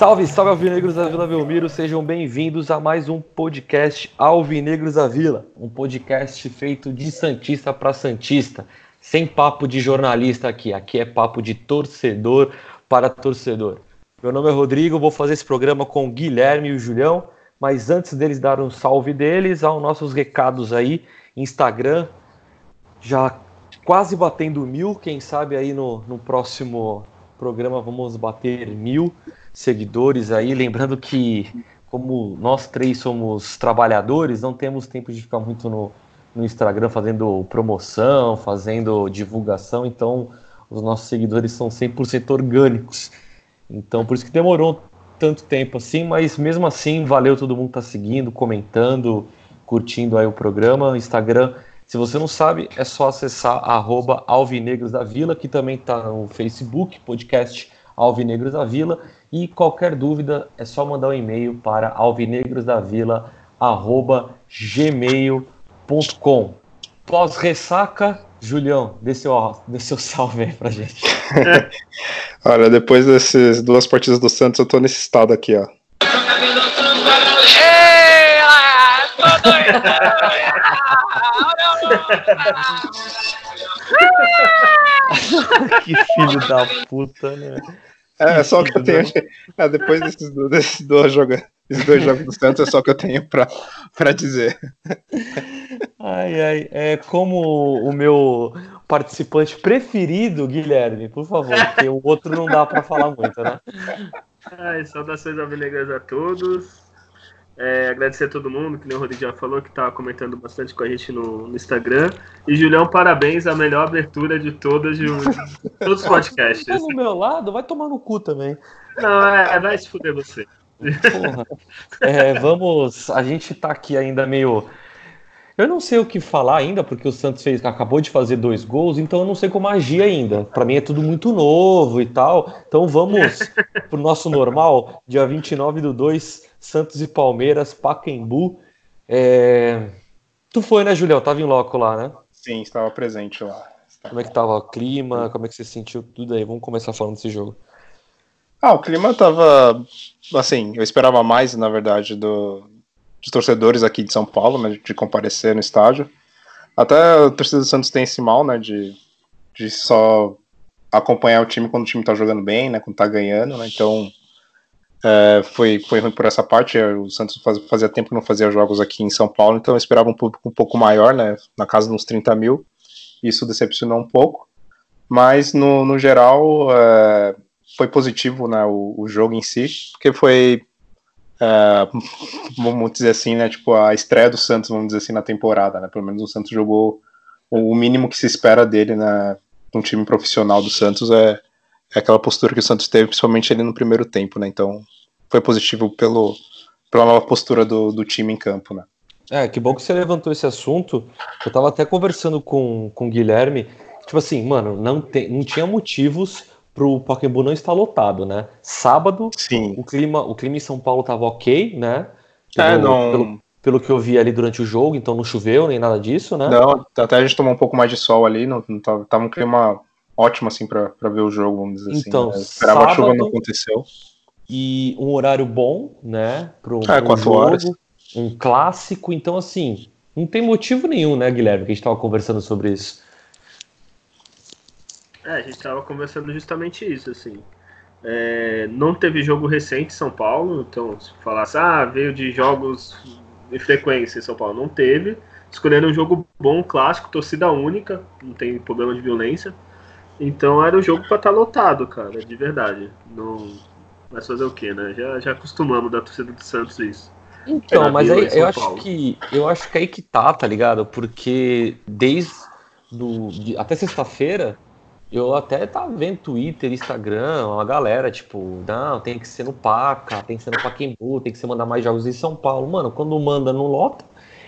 Salve, salve Alvinegros da Vila Belmiro, sejam bem-vindos a mais um podcast Alvinegros da Vila, um podcast feito de Santista para Santista, sem papo de jornalista aqui, aqui é papo de torcedor para torcedor. Meu nome é Rodrigo, vou fazer esse programa com o Guilherme e o Julião, mas antes deles dar um salve deles, aos nossos recados aí, Instagram, já quase batendo mil, quem sabe aí no, no próximo programa vamos bater mil seguidores aí. Lembrando que, como nós três somos trabalhadores, não temos tempo de ficar muito no, no Instagram fazendo promoção, fazendo divulgação, então os nossos seguidores são 100% orgânicos. Então, por isso que demorou tanto tempo assim, mas mesmo assim, valeu todo mundo tá seguindo, comentando, curtindo aí o programa. Instagram, se você não sabe, é só acessar Alvinegros da Vila, que também tá no Facebook, podcast Alvinegros da Vila. E qualquer dúvida é só mandar um e-mail para alvinegrosdavila@gmail.com. Pós-ressaca, Julião, dê seu, dê seu salve aí pra gente. Olha, depois dessas duas partidas do Santos, eu tô nesse estado aqui, ó. que filho da puta, né? É, é só o que eu tenho. É, depois desses, desses, dois jogos, desses dois jogos do Santos, é só o que eu tenho para dizer. Ai, ai. É como o meu participante preferido, Guilherme, por favor, porque o outro não dá para falar muito, né? Ai, saudações alvinegras a todos. É, agradecer a todo mundo, que nem o Rodrigo já falou, que está comentando bastante com a gente no, no, Instagram. E Julião, parabéns, a melhor abertura de todas de, de todos os podcasts. Tá no meu lado, vai tomar no cu também. Não, é, é vai se fuder você. Porra. É, vamos. A gente está aqui ainda meio. Eu não sei o que falar ainda, porque o Santos fez, acabou de fazer dois gols, então eu não sei como agir ainda. Para mim é tudo muito novo e tal. Então vamos pro nosso normal, dia 29 do 2 Santos e Palmeiras, Pacaembu. É... Tu foi, né, Julião? Tava em loco lá, né? Sim, estava presente lá. Como é que tava o clima? Como é que você sentiu tudo aí? Vamos começar falando desse jogo. Ah, o clima tava. Assim, eu esperava mais, na verdade, do, dos torcedores aqui de São Paulo, né, de comparecer no estádio. Até a torcida do Santos tem esse mal, né, de, de só acompanhar o time quando o time tá jogando bem, né, quando tá ganhando, né, então é, foi, foi ruim por essa parte. É, o Santos faz, fazia tempo que não fazia jogos aqui em São Paulo, então eu esperava um público um pouco maior, né? Na casa dos 30 mil. Isso decepcionou um pouco. Mas, no, no geral, é, foi positivo né, o, o, jogo em si, porque foi, é, vamos dizer assim, né, tipo, a estreia do Santos, vamos dizer assim, na temporada. Né? Pelo menos o Santos jogou o mínimo que se espera dele, né? Um time profissional do Santos é é aquela postura que o Santos teve, principalmente ali no primeiro tempo, né? Então foi positivo pelo, pela nova postura do, do time em campo, né? É, que bom que você levantou esse assunto. Eu tava até conversando com, com o Guilherme. Tipo assim, mano, não, tem, não tinha motivos pro Pacaembu não estar lotado, né? Sábado, Sim. o clima, o clima em São Paulo tava ok, né? Pelo, é, não... pelo, pelo que eu vi ali durante o jogo, então não choveu nem nada disso, né? Não, até a gente tomou um pouco mais de sol ali, não, não tava, tava um clima ótimo assim para ver o jogo, vamos dizer então, assim. Né? Esperava sábado, a chuva não aconteceu. E um horário bom, né? Pro, é, pro jogo, horas. um clássico, então assim, não tem motivo nenhum, né, Guilherme, que a gente estava conversando sobre isso. É, a gente estava conversando justamente isso, assim. É, não teve jogo recente em São Paulo, então se falasse, ah, veio de jogos de frequência em São Paulo, não teve. Escolhendo um jogo bom, clássico, torcida única, não tem problema de violência. Então era o jogo para estar tá lotado, cara, de verdade. Não vai fazer o quê, né? Já, já acostumamos da torcida do Santos isso. Então, mas aí eu acho que eu acho que aí que tá, tá ligado? Porque desde do, de, até sexta-feira eu até tava vendo Twitter, Instagram, uma galera, tipo, não, tem que ser no Paca, tem que ser no Paquembu, tem que ser mandar mais jogos em São Paulo. Mano, quando manda, não lota.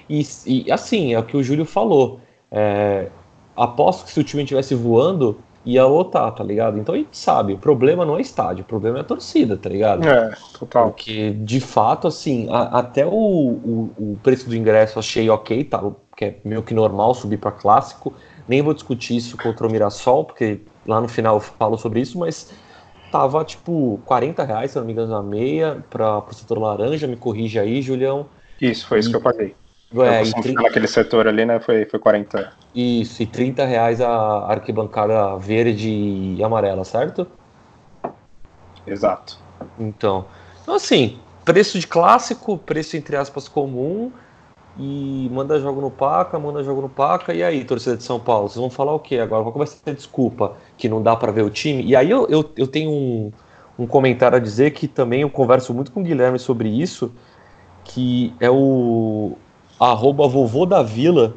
E, e assim, é o que o Júlio falou. É, aposto que se o time estivesse voando, ia lotar, tá ligado? Então a gente sabe, o problema não é estádio, o problema é a torcida, tá ligado? É, total. Porque, de fato, assim, a, até o, o, o, preço do ingresso achei ok, tá? Que é meio que normal subir para clássico. Nem vou discutir isso contra o Mirassol, porque lá no final eu falo sobre isso, mas tava tipo 40 reais, se não me engano, na meia, para o setor laranja, me corrige aí, Julião. Isso, foi isso e, que eu paguei. É, e 30... naquele setor ali, né, foi, foi 40. Isso, e 30 reais a arquibancada verde e amarela, certo? Exato. Então, então assim, preço de clássico, preço entre aspas comum, e manda jogo no Paca, manda jogo no Paca, e aí, torcida de São Paulo, vocês vão falar o quê agora? Qual vai ser desculpa? Que não dá para ver o time? E aí eu, eu, eu tenho um, um comentário a dizer que também eu converso muito com o Guilherme sobre isso, que é o, arroba vovô da vila,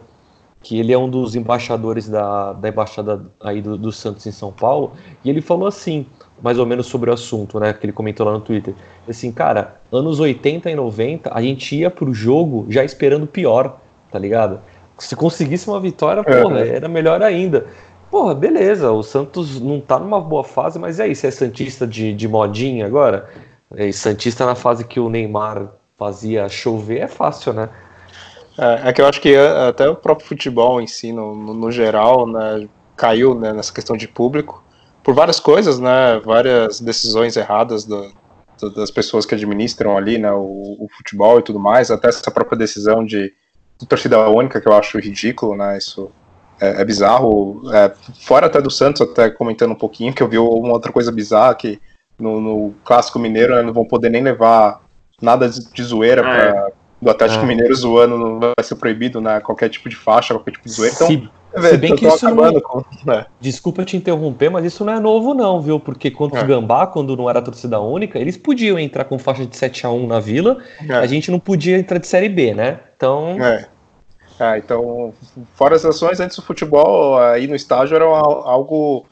que ele é um dos embaixadores da, da embaixada aí do, do, Santos em São Paulo, e ele falou assim, mais ou menos sobre o assunto, né, que ele comentou lá no Twitter, assim, cara, anos 80 e 90, a gente ia pro jogo já esperando pior, tá ligado? Se conseguisse uma vitória, porra, é. era melhor ainda. Porra, beleza, o Santos não tá numa boa fase, mas e aí, você é Santista de, de modinha agora? E Santista na fase que o Neymar fazia chover é fácil, né? É, é, que eu acho que é, até o próprio futebol em si, no, no, no geral, né, caiu né, nessa questão de público por várias coisas, né, várias decisões erradas do, do, das pessoas que administram ali, né, o, o, futebol e tudo mais, até essa própria decisão de, de torcida única que eu acho ridículo, né, isso é, é bizarro. É, fora até do Santos, até comentando um pouquinho, que eu vi uma outra coisa bizarra que no, no clássico mineiro né, não vão poder nem levar nada de, de zoeira ah, para é do Atlético ah. Mineiro zoando não vai ser proibido, né? Qualquer tipo de faixa, qualquer tipo de zoeira. Então, se, véio, se bem que isso não... com, né? Desculpa te interromper, mas isso não é novo não, viu? Porque contra é. os Gambá, quando não era torcida única, eles podiam entrar com faixa de 7 a 1 na Vila, é. a gente não podia entrar de Série B, né? Então... É. Ah, então, fora as ações, antes do futebol, aí no estágio era algo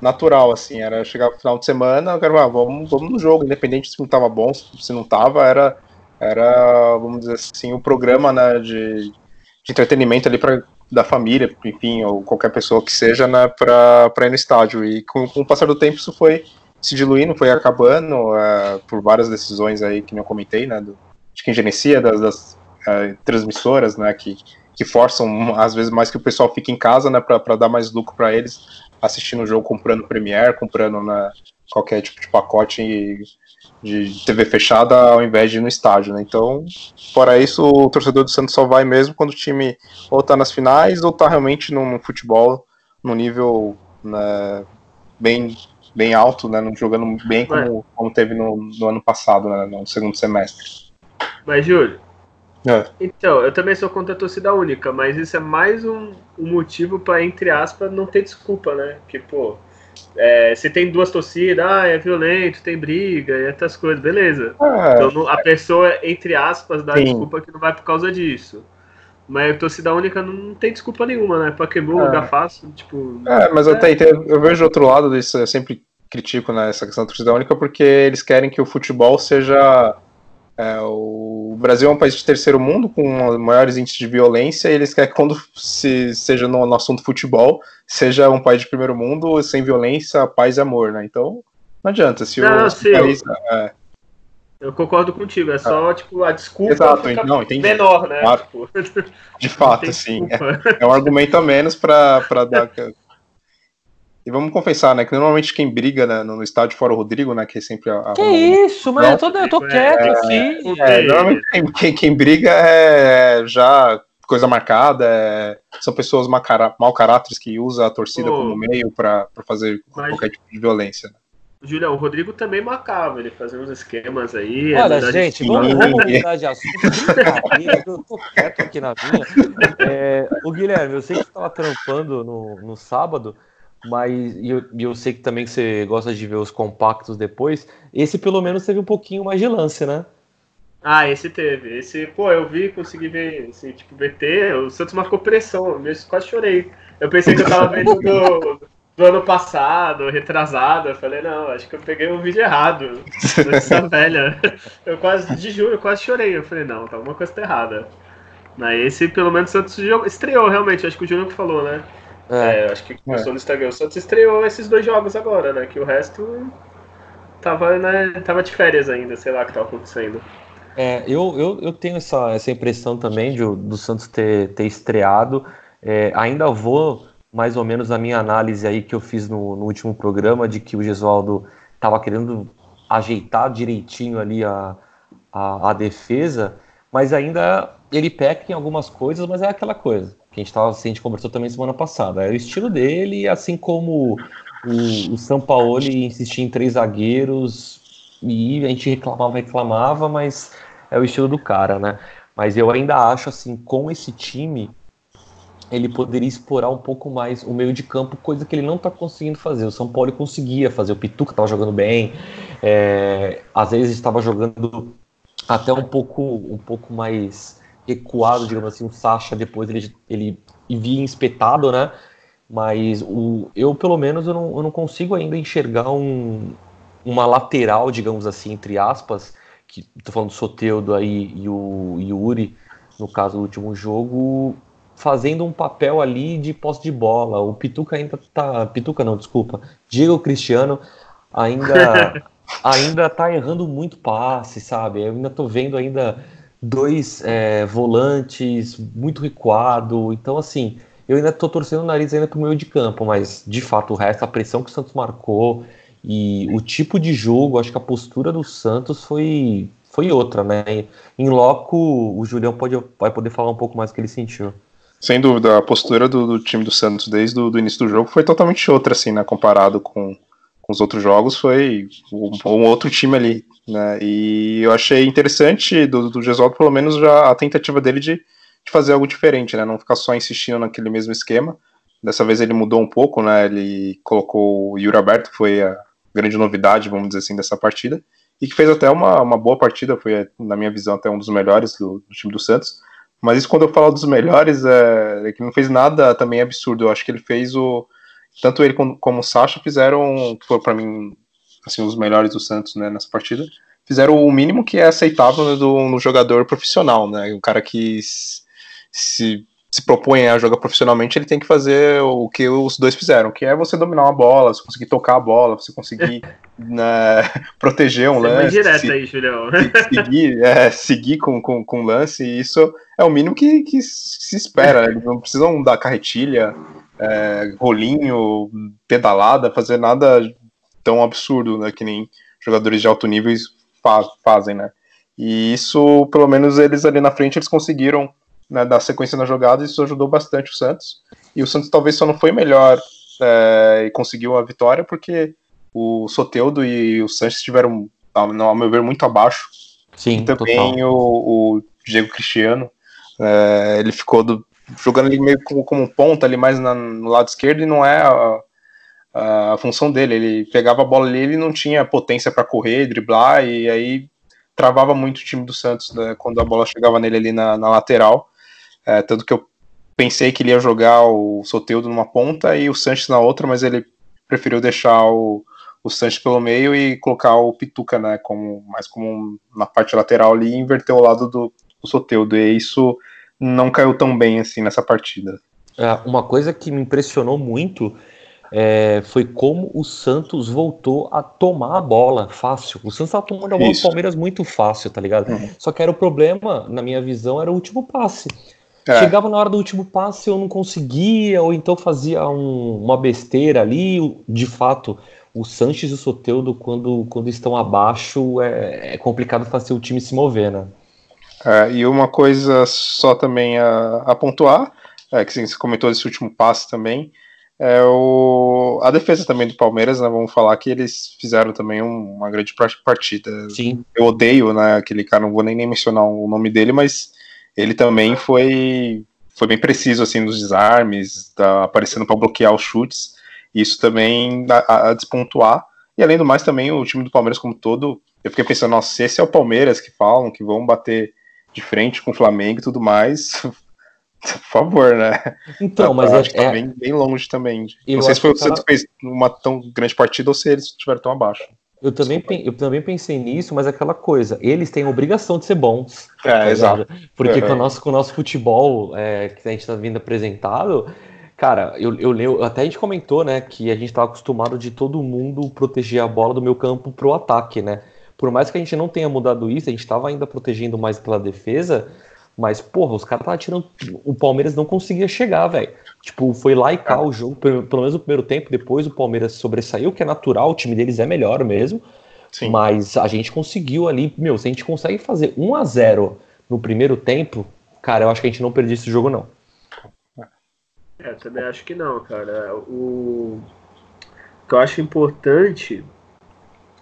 natural, assim, era chegar no final de semana, eu quero, ah, vamos, vamos no jogo, independente se não tava bom, se não tava, era era, vamos dizer assim, o programa né, de, de entretenimento ali para da família, enfim, ou qualquer pessoa que seja, né, para ir no estádio. E com, com, o passar do tempo isso foi se diluindo, foi acabando é, por várias decisões aí que eu comentei, né, do, de quem gerencia, das, das é, transmissoras, né, que, que forçam às vezes mais que o pessoal fique em casa, né, para dar mais lucro para eles, assistindo o jogo, comprando Premiere, comprando né, qualquer tipo de pacote de TV fechada ao invés de ir no estádio, né? Então, fora isso, o torcedor do Santos só vai mesmo quando o time ou tá nas finais ou tá realmente no, no futebol no nível né, bem, bem alto, né? Jogando bem como, como teve no, no, ano passado, né, no segundo semestre. Mas, Júlio, é. Então, eu também sou contra a torcida única, mas isso é mais um, um motivo para, entre aspas, não ter desculpa, né? Que, pô, é, se tem duas torcidas, ah, é violento, tem briga e essas coisas, beleza. É. Então a pessoa, entre aspas, dá Sim. desculpa que não vai por causa disso. Mas a torcida única não tem desculpa nenhuma, né? Pacaembu, é. lugar fácil, tipo... É, mas é. até eu vejo outro lado disso, eu sempre critico né, essa questão da torcida única, porque eles querem que o futebol seja é, o Brasil é um país de terceiro mundo com maiores índices de violência e eles querem que quando se, seja no, no, assunto futebol, seja um país de primeiro mundo sem violência, paz e amor, né? Então, não adianta. Se não, o sim, país, eu, é... eu concordo contigo, é só, é. tipo, a desculpa Exato, não, entendi. menor, né? Claro. Tipo, de fato, sim. É, é, um argumento a menos para dar e vamos confessar, né? Que normalmente quem briga né, no, estádio fora o Rodrigo, né? Que é sempre a. Que isso, mas eu tô, eu tô quieto é, aqui. É, normalmente quem, quem, quem, briga é já coisa marcada, é, são pessoas mau caráteres que usam a torcida como meio para fazer mas... qualquer tipo de violência. Né? Julião, o Rodrigo também marcava, ele fazia uns esquemas aí. Olha, gente, vamos, vamos mudar de assunto. eu tô quieto aqui na minha. É, o Guilherme, eu sei que você estava trampando no, no sábado mas e eu, eu, sei que também você gosta de ver os compactos depois. Esse pelo menos teve um pouquinho mais de lance, né? Ah, esse teve. Esse, pô, eu vi, consegui ver, assim, tipo, BT, o Santos marcou pressão, eu quase chorei. Eu pensei que eu tava vendo do, do ano passado, retrasado. Eu falei, não, acho que eu peguei um vídeo errado. Essa velha. Eu quase, de julho, eu quase chorei. Eu falei, não, tá alguma coisa tá errada. Mas esse, pelo menos, o Santos estreou realmente, acho que o Júnior que falou, né? É, é acho que começou é. no Instagram. O Santos estreou esses dois jogos agora, né? Que o resto tava, né, tava de férias ainda, sei lá o que tava acontecendo. É, eu, eu, eu tenho essa, essa impressão também de, do Santos ter, ter estreado. É, ainda vou mais ou menos na minha análise aí que eu fiz no, no último programa de que o Gesualdo estava querendo ajeitar direitinho ali a, a, a, defesa, mas ainda ele peca em algumas coisas, mas é aquela coisa que a gente, tava, a gente conversou também semana passada. É o estilo dele, assim como o, o Sampaoli insistia em três zagueiros e a gente reclamava, reclamava, mas é o estilo do cara, né? Mas eu ainda acho assim, com esse time, ele poderia explorar um pouco mais o meio de campo, coisa que ele não está conseguindo fazer. O São Paulo conseguia fazer, o Pituca estava jogando bem, é, às vezes estava jogando até um pouco, um pouco mais recuado, digamos assim, o Sacha depois ele, ele vinha espetado, né? Mas o, eu, pelo menos, eu não, eu não consigo ainda enxergar um, uma lateral, digamos assim, entre aspas, que estou falando do Soteudo aí e o Yuri, no caso do último jogo, fazendo um papel ali de posse de bola. O Pituca ainda tá. Pituca não, desculpa. Diego Cristiano ainda ainda tá errando muito passe, sabe? Eu ainda tô vendo ainda dois é, volantes muito recuado. Então, assim, eu ainda tô torcendo o nariz ainda pro meio de campo, mas de fato o resto, a pressão que o Santos marcou e o tipo de jogo, acho que a postura do Santos foi, foi outra, né? Em loco, o Julião pode, vai poder falar um pouco mais do que ele sentiu. Sem dúvida, a postura do, do time do Santos desde o início do jogo foi totalmente outra, assim, né? Comparado com, com os outros jogos, foi um, um, outro time ali, né? E eu achei interessante do, do Gesualdo, pelo menos, já a tentativa dele de, de fazer algo diferente, né? Não ficar só insistindo naquele mesmo esquema. Dessa vez ele mudou um pouco, né? Ele colocou o Yuri Aberto, que foi a grande novidade, vamos dizer assim, dessa partida, e que fez até uma, uma boa partida, foi, na minha visão, até um dos melhores do, do time do Santos. Mas isso quando eu falo dos melhores, é, é que não fez nada também absurdo. Eu acho que ele fez o. Tanto ele como, como o Sacha fizeram, que foram para mim, assim, os melhores do Santos né, nessa partida, fizeram o mínimo que é aceitável no, do, no jogador profissional, né? O cara que se se propõe a jogar profissionalmente, ele tem que fazer o que os dois fizeram, que é você dominar uma bola, você conseguir tocar a bola, você conseguir né, proteger um você lance. direto se, aí, Julião. Seguir, é, seguir com, com, com lance, e isso é o mínimo que, que se espera. Eles não precisam dar carretilha, é, rolinho, pedalada, fazer nada tão absurdo, né, que nem jogadores de alto nível faz, fazem, né? E isso, pelo menos eles ali na frente, eles conseguiram né, da sequência na jogada, isso ajudou bastante o Santos. E o Santos talvez só não foi melhor é, e conseguiu a vitória porque o Soteudo e o Sanches tiveram, ao meu ver, muito abaixo. Sim, e também o, o, Diego Cristiano, é, ele ficou do, jogando ali meio como, como ponta ali mais na, no lado esquerdo e não é a, a, função dele. Ele pegava a bola ali, ele não tinha potência para correr, driblar e aí travava muito o time do Santos né, quando a bola chegava nele ali na, na lateral. É, tanto que eu pensei que ele ia jogar o Soteudo numa ponta e o Sanches na outra, mas ele preferiu deixar o, o Sanches pelo meio e colocar o Pituca, né, como, mais como na parte lateral ali e inverter o lado do, do Soteudo. E isso não caiu tão bem assim nessa partida. É, uma coisa que me impressionou muito é, foi como o Santos voltou a tomar a bola fácil. O Santos estava tomando a bola do Palmeiras muito fácil, tá ligado? Uhum. Só que era o problema, na minha visão, era o último passe. É. Chegava na hora do último passe, eu não conseguia, ou então fazia um, uma besteira ali. De fato, o Sanches e o Soteudo, quando, quando estão abaixo, é, é complicado fazer o time se mover, né? É, e uma coisa só também a, a pontuar, é, que sim, você comentou esse último passe também, é o, a defesa também do Palmeiras, né, vamos falar que eles fizeram também um, uma grande partida. Sim. Eu odeio né, aquele cara, não vou nem, nem mencionar o nome dele, mas ele também foi, foi bem preciso assim nos desarmes, tá aparecendo para bloquear os chutes. Isso também a, a, despontuar. E além do mais, também o time do Palmeiras como todo, eu fiquei pensando, nossa, se esse é o Palmeiras que falam que vão bater de frente com o Flamengo e tudo mais, por favor, né? Então, mas acho é, tá bem, bem longe também. Não sei se foi o Santos que fez uma tão grande partida ou se eles estiveram tão abaixo. Eu também, eu também pensei nisso, mas é aquela coisa, eles têm a obrigação de ser bons. É, tá exato. Porque é, com, o nosso, com o nosso futebol é, que a gente está vindo apresentado, Cara, eu, eu lembro, até a gente comentou, né, que a gente estava acostumado de todo mundo proteger a bola do meu campo pro ataque, né? Por mais que a gente não tenha mudado isso, a gente estava ainda protegendo mais pela defesa, mas, porra, os caras estavam tirando. O Palmeiras não conseguia chegar, velho. Tipo, foi lá e cá o jogo, pelo, pelo menos no primeiro tempo, depois o Palmeiras sobressaiu, que é natural, o time deles é melhor mesmo. Sim. Mas a gente conseguiu ali, meu, se a gente consegue fazer 1 a 0 no primeiro tempo, cara, eu acho que a gente não perdeu esse jogo, não. É, também acho que não, cara. O, o que eu acho importante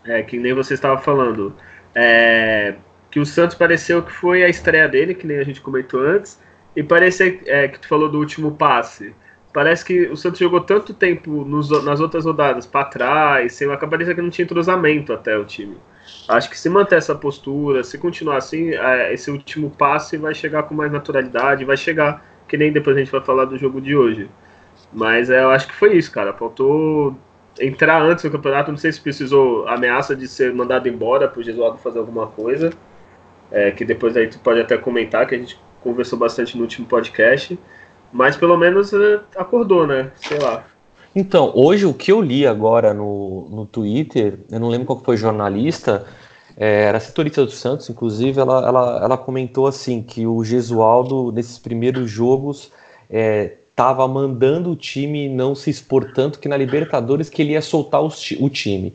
é que nem você estava falando, é, que o Santos pareceu que foi a estreia dele, que nem a gente comentou antes, e parece é, que tu falou do último passe. Parece que o Santos jogou tanto tempo nos, nas outras rodadas para trás, sem parecia que não tinha entrosamento até o time. Acho que se manter essa postura, se continuar assim, é, esse último passe vai chegar com mais naturalidade, vai chegar que nem depois a gente vai falar do jogo de hoje. Mas é, eu acho que foi isso, cara. Faltou entrar antes do campeonato. Não sei se precisou ameaça de ser mandado embora para o Gesualdo fazer alguma coisa. É, que depois aí tu pode até comentar, que a gente conversou bastante no último podcast. Mas pelo menos é, acordou, né? Sei lá. Então, hoje o que eu li agora no, no Twitter, eu não lembro qual foi jornalista, é, era setorista do Santos, inclusive, ela, ela, ela comentou assim que o Gesualdo, nesses primeiros jogos, estava é, mandando o time não se expor tanto que na Libertadores que ele ia soltar os, o time.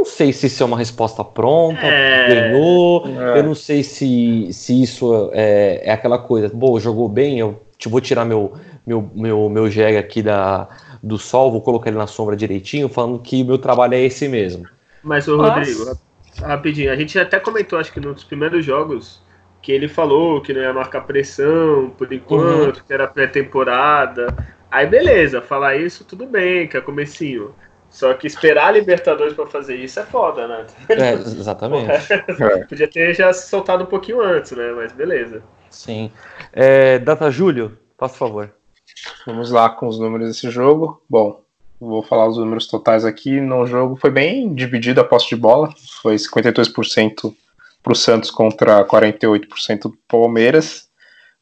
Não sei se isso é uma resposta pronta, é... ganhou. É. Eu não sei se, se isso é, é aquela coisa. Bom, jogou bem, eu vou tirar meu, meu, meu, meu jegue aqui da, do sol, vou colocar ele na sombra direitinho, falando que o meu trabalho é esse mesmo. Mas, o Rodrigo, rapidinho, a gente até comentou, acho que nos primeiros jogos, que ele falou que não ia marcar pressão por enquanto, uhum. que era pré-temporada. Aí beleza, falar isso tudo bem, que é comecinho. Só que esperar a Libertadores para fazer isso é foda, né? É, exatamente. É. Podia ter já se soltado um pouquinho antes, né? Mas beleza. Sim. É, Data Júlio, faça favor. Vamos lá com os números desse jogo. Bom, Vou falar os números totais aqui. No jogo foi bem dividido a posse de bola. Foi 52% para o Santos contra 48% do Palmeiras.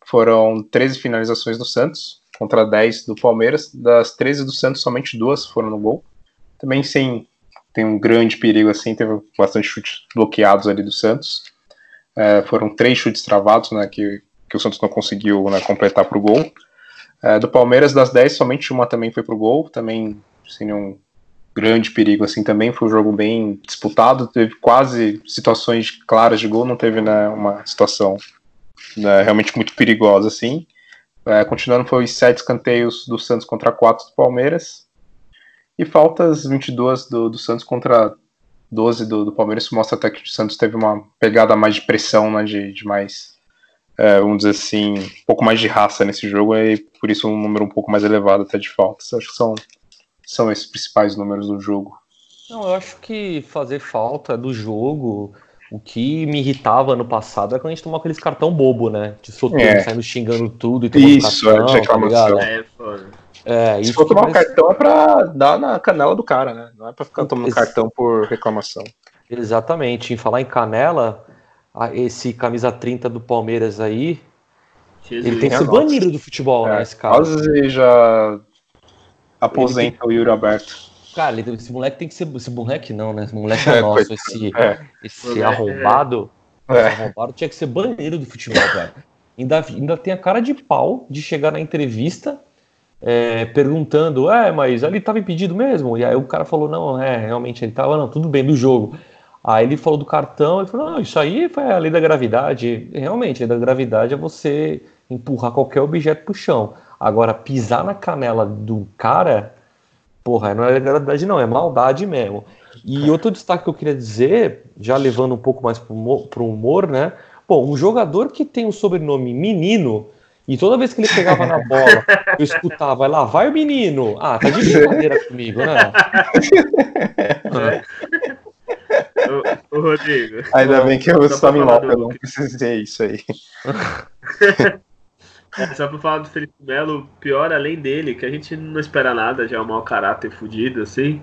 Foram 13 finalizações do Santos contra 10 do Palmeiras. Das 13 do Santos, somente duas foram no gol. Também sem tem um grande perigo assim, teve bastante chutes bloqueados ali do Santos. É, foram três chutes travados, né, que, que o Santos não conseguiu né, completar para o gol. É, do Palmeiras, das 10, somente uma também foi pro gol, também sem nenhum grande perigo assim também. Foi um jogo bem disputado, teve quase situações claras de gol, não teve né, uma situação né, realmente muito perigosa assim. É, continuando, foi sete escanteios do Santos contra quatro do Palmeiras. E faltas 22 do, do Santos contra 12 do, do Palmeiras. Isso mostra até que o Santos teve uma pegada mais de pressão, né, de, de mais é, vamos dizer assim, um pouco mais de raça nesse jogo e por isso um número um pouco mais elevado até de faltas. Acho que são, são esses principais números do jogo. Não, eu acho que fazer falta do jogo, o que me irritava no passado é quando a gente tomava aqueles cartão bobo, né? De soltando, é. saindo xingando tudo e tomando isso, cartão, é, de reclamação. Tá é, é, Se for tomar um cartão é pra dar na canela do cara, né? Não é pra ficar tomando Ex cartão por reclamação. Exatamente. Em falar em canela, esse camisa 30 do Palmeiras aí, Jesus. ele tem que ser banido do futebol, né, é, né, esse cara. Quase já aposenta tem... o Yuri Aberto. Cara, esse moleque tem que ser. Esse moleque não, né? Esse moleque é, é nosso, esse, é. esse arrombado. É. Esse arrombado tinha que ser banido do futebol, cara. Ainda, ainda tem a cara de pau de chegar na entrevista é, perguntando, é, mas ele estava impedido mesmo? E aí o cara falou, não, é, realmente ele estava, não, tudo bem, do jogo. Aí ele falou do cartão, ele falou, não, isso aí foi a lei da gravidade. Realmente, a lei da gravidade é você empurrar qualquer objeto pro chão. Agora, pisar na canela do cara, porra, não é gravidade não, é maldade mesmo. E outro destaque que eu queria dizer, já levando um pouco mais pro humor, pro humor né? Bom, um jogador que tem o sobrenome Menino, e toda vez que ele pegava na bola, eu escutava, vai lá, vai o menino. Ah, tá de brincadeira comigo, né? O, Rodrigo. Ainda bem que eu só me logo, eu não precisei isso aí. Só pra falar do Felipe Melo, pior além dele, que a gente não espera nada, já é um mau caráter fudido, assim.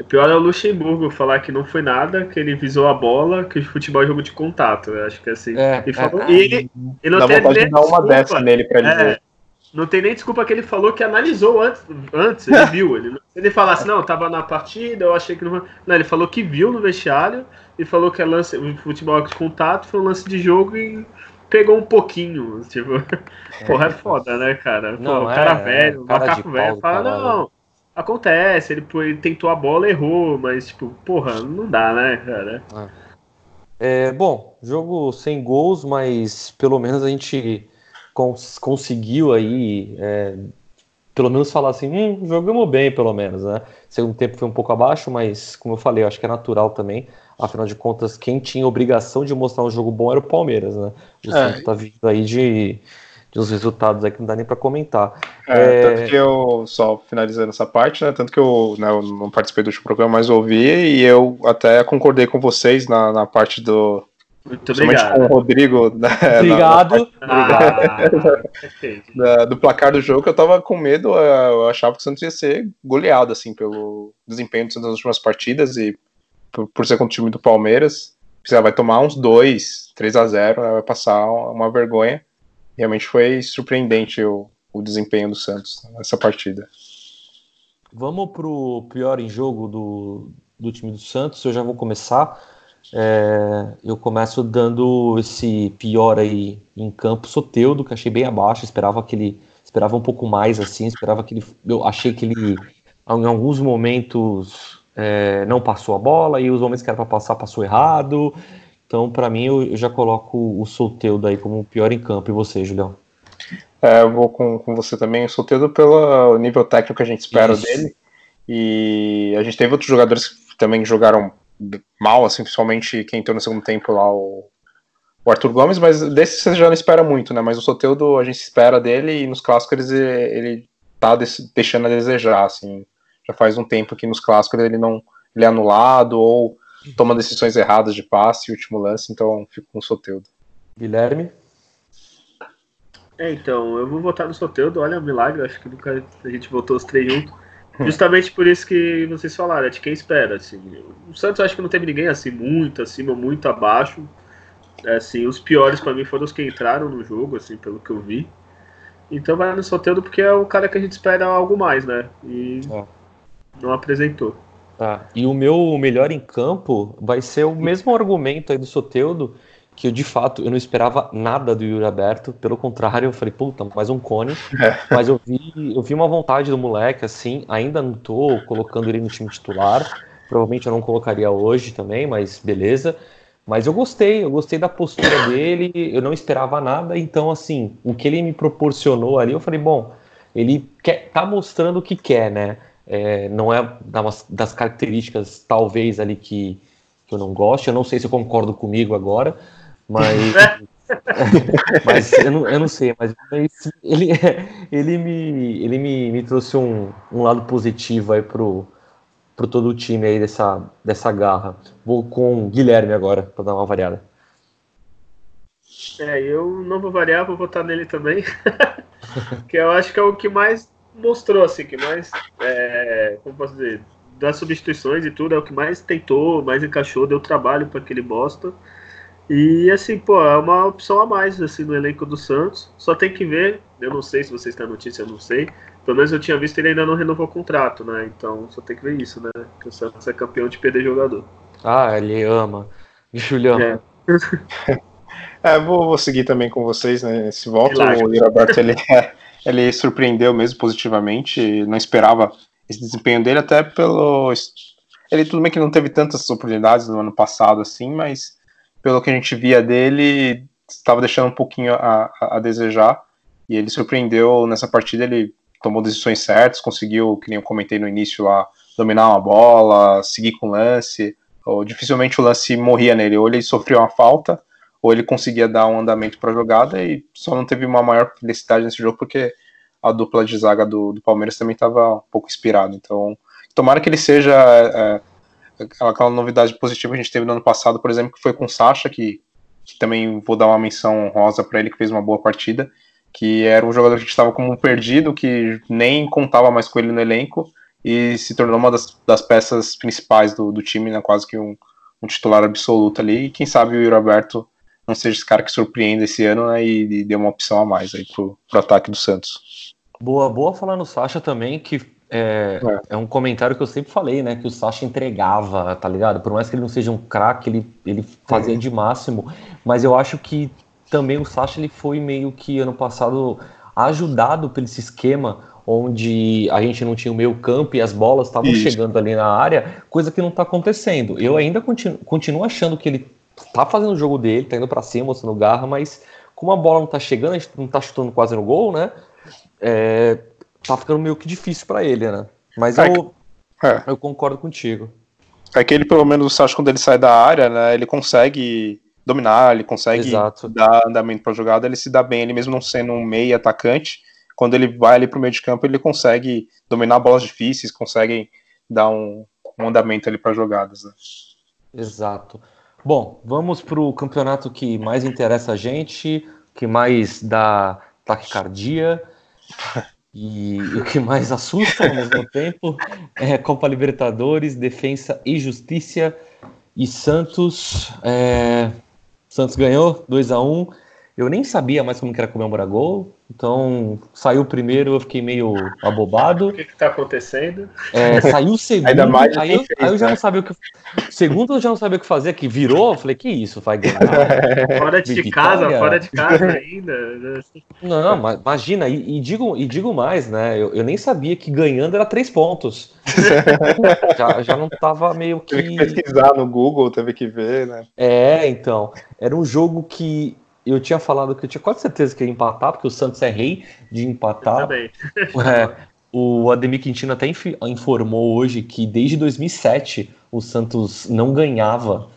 O pior é o Luxemburgo falar que não foi nada, que ele visou a bola, que o futebol é jogo de contato. Eu acho que assim. É, e, falou, é, e ele, ele não Dá tem vontade de dar uma dessa nele pra ele é, ver. não tem nem desculpa que ele falou que analisou antes, antes ele viu. Ele, ele falasse, não, tava na partida, eu achei que não. Não, ele falou que viu no vestiário e falou que é lance, o futebol de contato foi um lance de jogo e pegou um pouquinho. Tipo, é, porra, é foda, né, cara? Não, Pô, o cara é, velho, é, o macaco de velho, fala, caralho. não, acontece, ele, ele tentou a bola, errou, mas, tipo, porra, não dá, né, cara? É, bom, jogo sem gols, mas pelo menos a gente cons- conseguiu aí, é, pelo menos falar assim, hum, jogamos bem, pelo menos, né? Segundo tempo foi um pouco abaixo, mas como eu falei, eu acho que é natural também. Afinal de contas, quem tinha obrigação de mostrar um jogo bom era o Palmeiras, né? O É. Santos tá vindo aí de, de uns resultados aí que não dá nem pra comentar. É, É. Tanto que eu, só finalizando essa parte, né? Tanto que eu, né, eu não participei do último programa, mas ouvi e eu até concordei com vocês na, na parte do. Muito Principalmente com o obrigado. Rodrigo, né, na- Obrigado. Ah, perfeito. da- do placar do jogo, que eu tava com medo, eu achava que o Santos ia ser goleado, assim, pelo desempenho nas últimas partidas e por, por ser contra o time do Palmeiras, você vai tomar uns 2, 3 a 0 né, vai passar uma vergonha. Realmente foi surpreendente o, o desempenho do Santos nessa partida. Vamos pro pior em jogo do, do time do Santos. Eu já vou começar. É, eu começo dando esse pior aí em campo, Soteudo, que achei bem abaixo. Esperava que ele esperava um pouco mais assim. Esperava que ele. Eu achei que ele, em alguns momentos, é, não passou a bola e os momentos que era para passar passou errado. Então, para mim, eu, eu já coloco o Soteudo aí como o pior em campo. E você, Julião? É, eu vou com, com você também, o Soteldo pelo nível técnico que a gente espera Isso. dele. E a gente teve outros jogadores que também jogaram mal, assim, principalmente quem entrou no segundo tempo lá, o, o Arthur Gomes, mas desse você já não espera muito, né? Mas o Soteldo a gente espera dele e nos clássicos ele, ele tá deixando a desejar, assim. Já faz um tempo que nos clássicos ele não ele é anulado ou toma decisões erradas de passe, último lance, então fico com o Soteldo. Guilherme? É, então, eu vou votar no Soteldo, olha, milagre, acho que nunca a gente votou os três juntos. Justamente por isso que vocês falaram, é de quem espera, assim. O Santos acho que não teve ninguém assim muito acima, muito abaixo. É, assim, os piores pra mim foram os que entraram no jogo, assim, pelo que eu vi. Então vai no Soteldo porque é o cara que a gente espera algo mais, né? E É. não apresentou. Tá. E o meu melhor em campo vai ser o mesmo argumento aí do Soteudo, que eu de fato eu não esperava nada do Yuri Aberto, pelo contrário, eu falei, puta, mais um cone. Mas eu vi, eu vi uma vontade do moleque, assim, ainda não tô colocando ele no time titular. Provavelmente eu não colocaria hoje também, mas beleza. Mas eu gostei, eu gostei da postura dele, eu não esperava nada, então assim, o que ele me proporcionou ali, eu falei, bom, ele quer, tá mostrando o que quer, né? É, não é das, características, talvez, ali que, que eu não gosto. Eu não sei se eu concordo comigo agora, mas. mas eu não, eu não sei, mas, mas ele, ele, me, ele me, me trouxe um, um lado positivo aí pro, pro todo o time aí dessa, dessa garra. Vou com o Guilherme agora, para dar uma variada. É, eu não vou variar, vou votar nele também. que eu acho que é o que mais mostrou, assim, que mais. É, como posso dizer? Das substituições e tudo, é o que mais tentou, mais encaixou, deu trabalho para aquele bosta. E assim, pô, é uma opção a mais assim no elenco do Santos. Só tem que ver, eu não sei se vocês têm a notícia, eu não sei. Pelo menos eu tinha visto ele ainda não renovou o contrato, né? Então só tem que ver isso, né? Que o Santos é campeão de perder jogador. Ah, ele ama. Julião. É. É, vou, vou seguir também com vocês né, nesse voto. O Roberto ele, ele surpreendeu mesmo positivamente. Não esperava esse desempenho dele, até pelo. Ele tudo bem que não teve tantas oportunidades no ano passado assim, mas pelo que a gente via dele, estava deixando um pouquinho a, a, a desejar. E ele surpreendeu nessa partida, ele tomou decisões certas, conseguiu, que nem eu comentei no início lá, dominar uma bola, seguir com o lance. Ou, dificilmente o lance morria nele, ou ele sofria uma falta, ou ele conseguia dar um andamento para a jogada e só não teve uma maior felicidade nesse jogo porque a dupla de zaga do, do Palmeiras também estava um pouco inspirada. Então, tomara que ele seja é, aquela novidade positiva que a gente teve no ano passado, por exemplo, que foi com o Sacha, que, que também vou dar uma menção rosa para ele, que fez uma boa partida, que era um jogador que estava como um perdido, que nem contava mais com ele no elenco e se tornou uma das, das peças principais do, do time, né, quase que um, um titular absoluto ali. E quem sabe o Yuri Alberto não seja esse cara que surpreenda esse ano né, e, e dê uma opção a mais aí pro, pro ataque do Santos. Boa, boa falar no Sacha também, que é, é, é. um comentário que eu sempre falei, né? Que o Sacha entregava, tá ligado? Por mais que ele não seja um craque, ele, ele fazia de máximo. Mas eu acho que também o Sacha ele foi meio que ano passado ajudado pelo esse esquema onde a gente não tinha o meio campo e as bolas estavam chegando ali na área, coisa que não está acontecendo. Eu ainda continuo, continuo, achando que ele tá fazendo o jogo dele, tá indo para cima, mostrando garra, mas como a bola não tá chegando, a gente não tá chutando quase no gol, né? É, tá ficando meio que difícil para ele, né? Mas é eu, é. eu concordo contigo. É que ele, pelo menos, acho que quando ele sai da área, né, ele consegue dominar, ele consegue Exato. dar andamento para jogada, ele se dá bem, ele mesmo não sendo um meio atacante, quando ele vai ali para o meio de campo, ele consegue dominar bolas difíceis, consegue dar um, um andamento ali para jogadas. Né? Exato. Bom, vamos para o campeonato que mais interessa a gente, que mais dá taquicardia e o que mais assusta ao mesmo tempo é Copa Libertadores, Defensa e Justiça e Santos. É... Santos ganhou 2 a 1 eu nem sabia mais como que era comemorar gol, então saiu o primeiro, eu fiquei meio abobado. O que, está acontecendo? É, saiu o segundo, Ainda mais aí, eu, fez, aí eu já né? não sabia o que. Segundo eu já não sabia o que fazer, que virou, eu falei, que isso, vai ganhar. fora de vitória? casa, fora de casa ainda. Não, mas imagina, e, e, digo, e digo mais, né? Eu, eu nem sabia que ganhando era três pontos. já, já não tava meio que. Teve que pesquisar no Google, teve que ver, né? É, então. Era um jogo que eu tinha falado que eu tinha quase certeza que ia empatar, porque o Santos é rei de empatar. também. É, o Ademir Quintino até informou hoje que desde 2007 o Santos não ganhava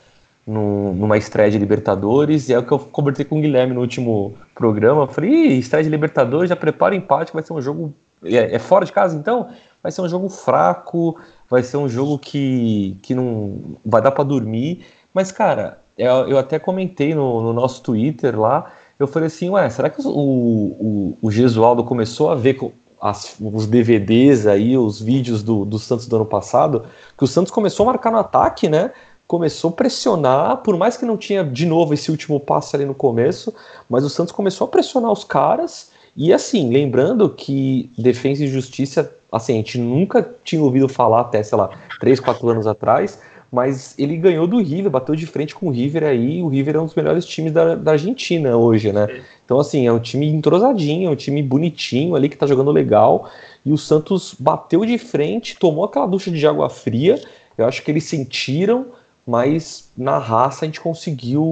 no, numa estreia de Libertadores, e é o que eu conversei com o Guilherme no último programa. Eu falei, estreia de Libertadores, já prepara o empate, vai ser um jogo. É, é, fora de casa então? Vai ser um jogo fraco, vai ser um jogo que, que não vai dar para dormir. Mas, cara, eu, eu até comentei no, no, nosso Twitter lá, eu falei assim, ué, será que o, o, o Gesualdo começou a ver as, os DVDs aí, os vídeos do, do Santos do ano passado, que o Santos começou a marcar no ataque, né? Começou a pressionar, por mais que não tinha de novo esse último passe ali no começo, mas o Santos começou a pressionar os caras. E assim, lembrando que Defesa e Justiça, assim, a gente nunca tinha ouvido falar até, sei lá, 3, 4 anos atrás, mas ele ganhou do River, bateu de frente com o River aí, o River é um dos melhores times da, da Argentina hoje, né? É. Então, assim, é um time entrosadinho, é um time bonitinho ali, que tá jogando legal, e o Santos bateu de frente, tomou aquela ducha de água fria, eu acho que eles sentiram, mas na raça a gente conseguiu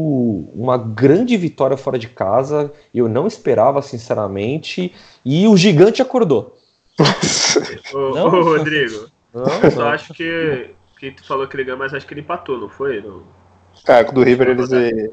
uma grande vitória fora de casa, eu não esperava, sinceramente, e o gigante acordou. ô, não? ô, Rodrigo, não, eu só acho que que tu falou que ele ganhou, mas acho que ele empatou, não foi? Não... É, do River eles.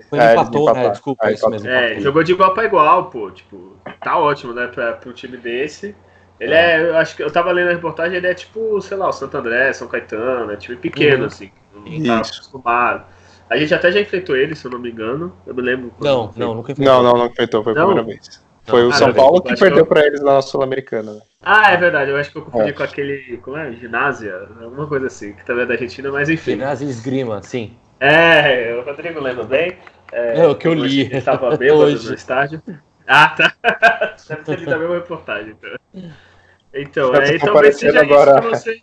Foi, é, empatou, né? Desculpa, é, isso mesmo. É, jogou de igual para igual, pô. Tipo, tá ótimo, né, pra, pro time desse. Ele é. é, eu acho que eu tava lendo a reportagem, ele é tipo, sei lá, o Santo André, São Caetano, é time pequeno, uhum. assim. Não tá acostumado. A gente até já enfrentou ele, se eu não me engano. Eu me lembro. Não, não, nunca enfrentou. Não, não, não enfrentou, foi a primeira vez. Foi o São Paulo que perdeu eu... para eles lá na Sul-Americana. Né? Ah, é verdade. Eu acho que eu confundi é. com aquele. Como é? Ginásia? Alguma coisa assim, que também é da Argentina, mas enfim. Ginásia Esgrima, sim. É, o Rodrigo lembra bem. É, é o que eu li. Ele estava bêbado Hoje. no estádio. Ah, tá. Deve ter lido a mesma reportagem. Então, então, é, então talvez seja agora. isso que, você,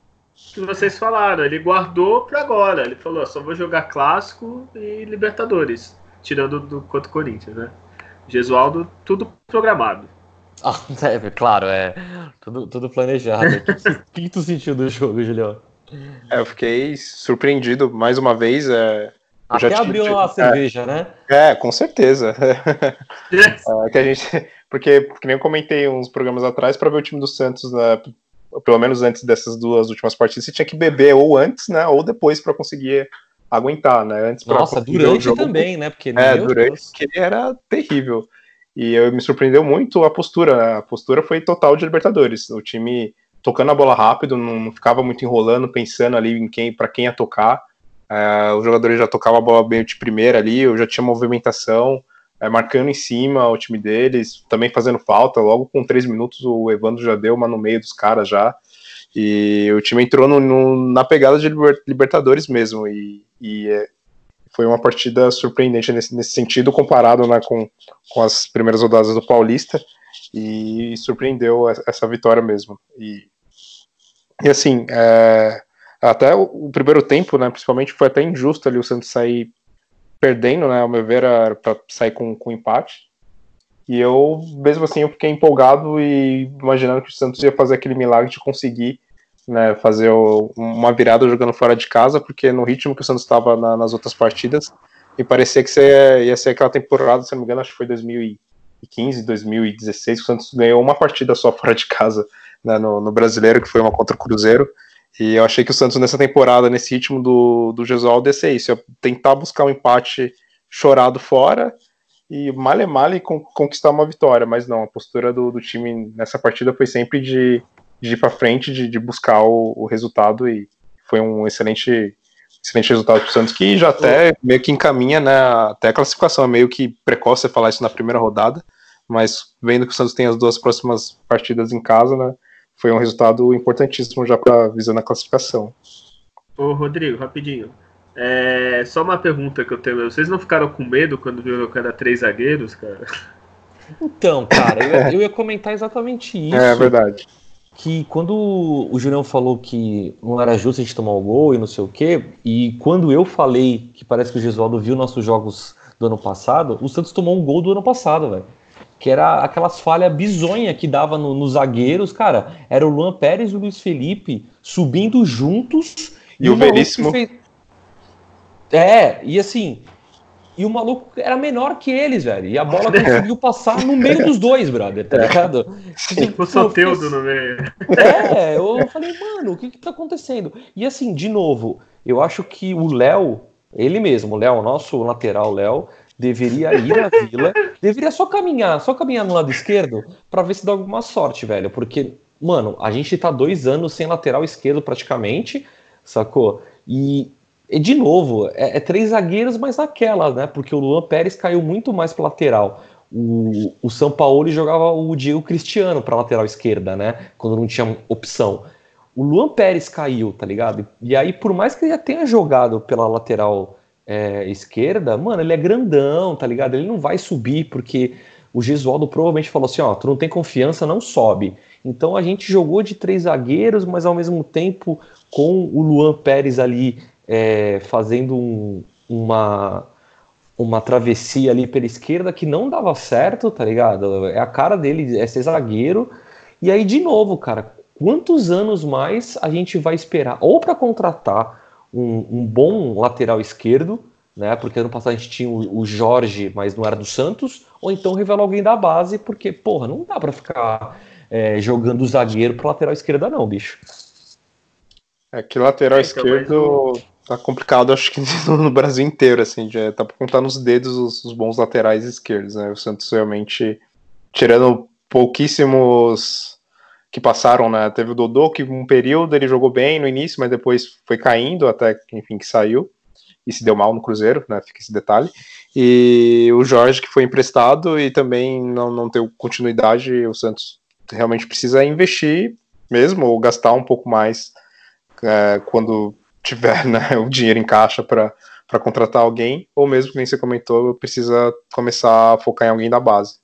que vocês falaram. Ele guardou para agora. Ele falou: só vou jogar clássico e Libertadores, tirando do quanto Corinthians, né? Gesualdo, tudo programado. Ah, é, claro, é. Tudo, tudo planejado. O que, que tu sentiu do jogo, Julião? É, eu fiquei surpreendido mais uma vez. É, Até já abriu a cerveja, é, né? É, com certeza. é, que a gente, porque, que nem eu comentei uns programas atrás, para ver o time do Santos, né, pelo menos antes dessas duas últimas partidas, você tinha que beber ou antes, né, ou depois para conseguir aguentar, né? Antes Nossa, durante jogo, também, né? Porque, é, durante Deus. que era terrível. E eu me surpreendeu muito a postura. A postura foi total de Libertadores. O time tocando a bola rápido, não, ficava muito enrolando, pensando ali em quem, para quem ia tocar. É, os jogadores já tocavam a bola bem de primeira ali, eu já tinha movimentação, é, marcando em cima o time deles, também fazendo falta. Logo com três minutos o Evandro já deu uma no meio dos caras já. E o time entrou no, no, na pegada de Libertadores mesmo. E, e é, foi uma partida surpreendente nesse, nesse sentido, comparado né, com, com as primeiras rodadas do Paulista, e surpreendeu essa vitória mesmo. E, e assim, é, até o, o, primeiro tempo, né, principalmente, foi até injusto ali o Santos sair perdendo, né, ao meu ver, para sair com, com empate. E eu, mesmo assim, eu fiquei empolgado e imaginando que o Santos ia fazer aquele milagre de conseguir né, fazer o, uma virada jogando fora de casa, porque no ritmo que o Santos estava na, nas outras partidas, me parecia que ia, ia ser aquela temporada, se não me engano, acho que foi 2015, 2016, que o Santos ganhou uma partida só fora de casa né, no, no Brasileiro, que foi uma contra o Cruzeiro. E eu achei que o Santos nessa temporada, nesse ritmo do, do Gesualdo, ia ser isso, ia tentar buscar um empate chorado fora e male male conquistar uma vitória, mas não, a postura do, do time nessa partida foi sempre de, de ir para frente, de, de buscar o, o, resultado e foi um excelente excelente resultado para o Santos que já até meio que encaminha né, até a classificação, é meio que precoce falar isso na primeira rodada, mas vendo que o Santos tem as duas próximas partidas em casa, né, foi um resultado importantíssimo já para visando a classificação. Ô Rodrigo, rapidinho, é, só uma pergunta que eu tenho. Vocês não ficaram com medo quando viram que era três zagueiros, cara? Então, cara, eu, eu ia comentar exatamente isso. É verdade. Que quando o Julião falou que não era justo a gente tomar o gol e não sei o quê, e quando eu falei que parece que o Gesualdo viu nossos jogos do ano passado, o Santos tomou um gol do ano passado, velho. Que era aquelas falhas bizonha que dava nos no zagueiros, cara. Era o Luan Pérez e o Luiz Felipe subindo juntos. E, e o Veríssimo. Fez é, e assim, e o maluco era menor que eles, velho. E a bola conseguiu passar no meio dos dois, brother, tá ligado? Tipo, o Soteudo no meio. É, eu falei, mano, o que que tá acontecendo? E assim, de novo, eu acho que o Léo, ele mesmo, o Léo, nosso lateral Léo, deveria ir à vila, deveria só caminhar, só caminhar no lado esquerdo para ver se dá alguma sorte, velho. Porque, mano, a gente tá dois anos sem lateral esquerdo praticamente, sacou? E e de novo, é, é, três zagueiros, mas aquela, né? Porque o Luan Pérez caiu muito mais para lateral. O, o São Paulo jogava o Diego Cristiano para lateral esquerda, né? Quando não tinha opção. O Luan Pérez caiu, tá ligado? E aí, por mais que ele já tenha jogado pela lateral é, esquerda, mano, ele é grandão, tá ligado? Ele não vai subir, porque o Gesualdo provavelmente falou assim: ó, tu não tem confiança, não sobe. Então a gente jogou de três zagueiros, mas ao mesmo tempo com o Luan Pérez ali é, fazendo um, uma, uma travessia ali pela esquerda que não dava certo, tá ligado? É a cara dele, é ser zagueiro. E aí, de novo, cara, quantos anos mais a gente vai esperar? Ou para contratar um, um, bom lateral esquerdo, né? Porque ano passado a gente tinha o, o, Jorge, mas não era do Santos, ou então revelar alguém da base, porque, porra, não dá para ficar é, jogando zagueiro pro lateral esquerda, não, bicho. É que lateral é, então, esquerdo Tá complicado, acho que no Brasil inteiro, assim, já tá pra contar nos dedos os, os bons laterais esquerdos, né? O Santos realmente, tirando pouquíssimos que passaram, né? Teve o Dodô, que um período ele jogou bem no início, mas depois foi caindo até, enfim, que saiu e se deu mal no Cruzeiro, né? Fica esse detalhe. E o Jorge, que foi emprestado e também não, não teve continuidade, o Santos realmente precisa investir mesmo, ou gastar um pouco mais é, quando tiver né, o dinheiro em caixa para contratar alguém, ou mesmo, que nem você comentou, precisa começar a focar em alguém da base.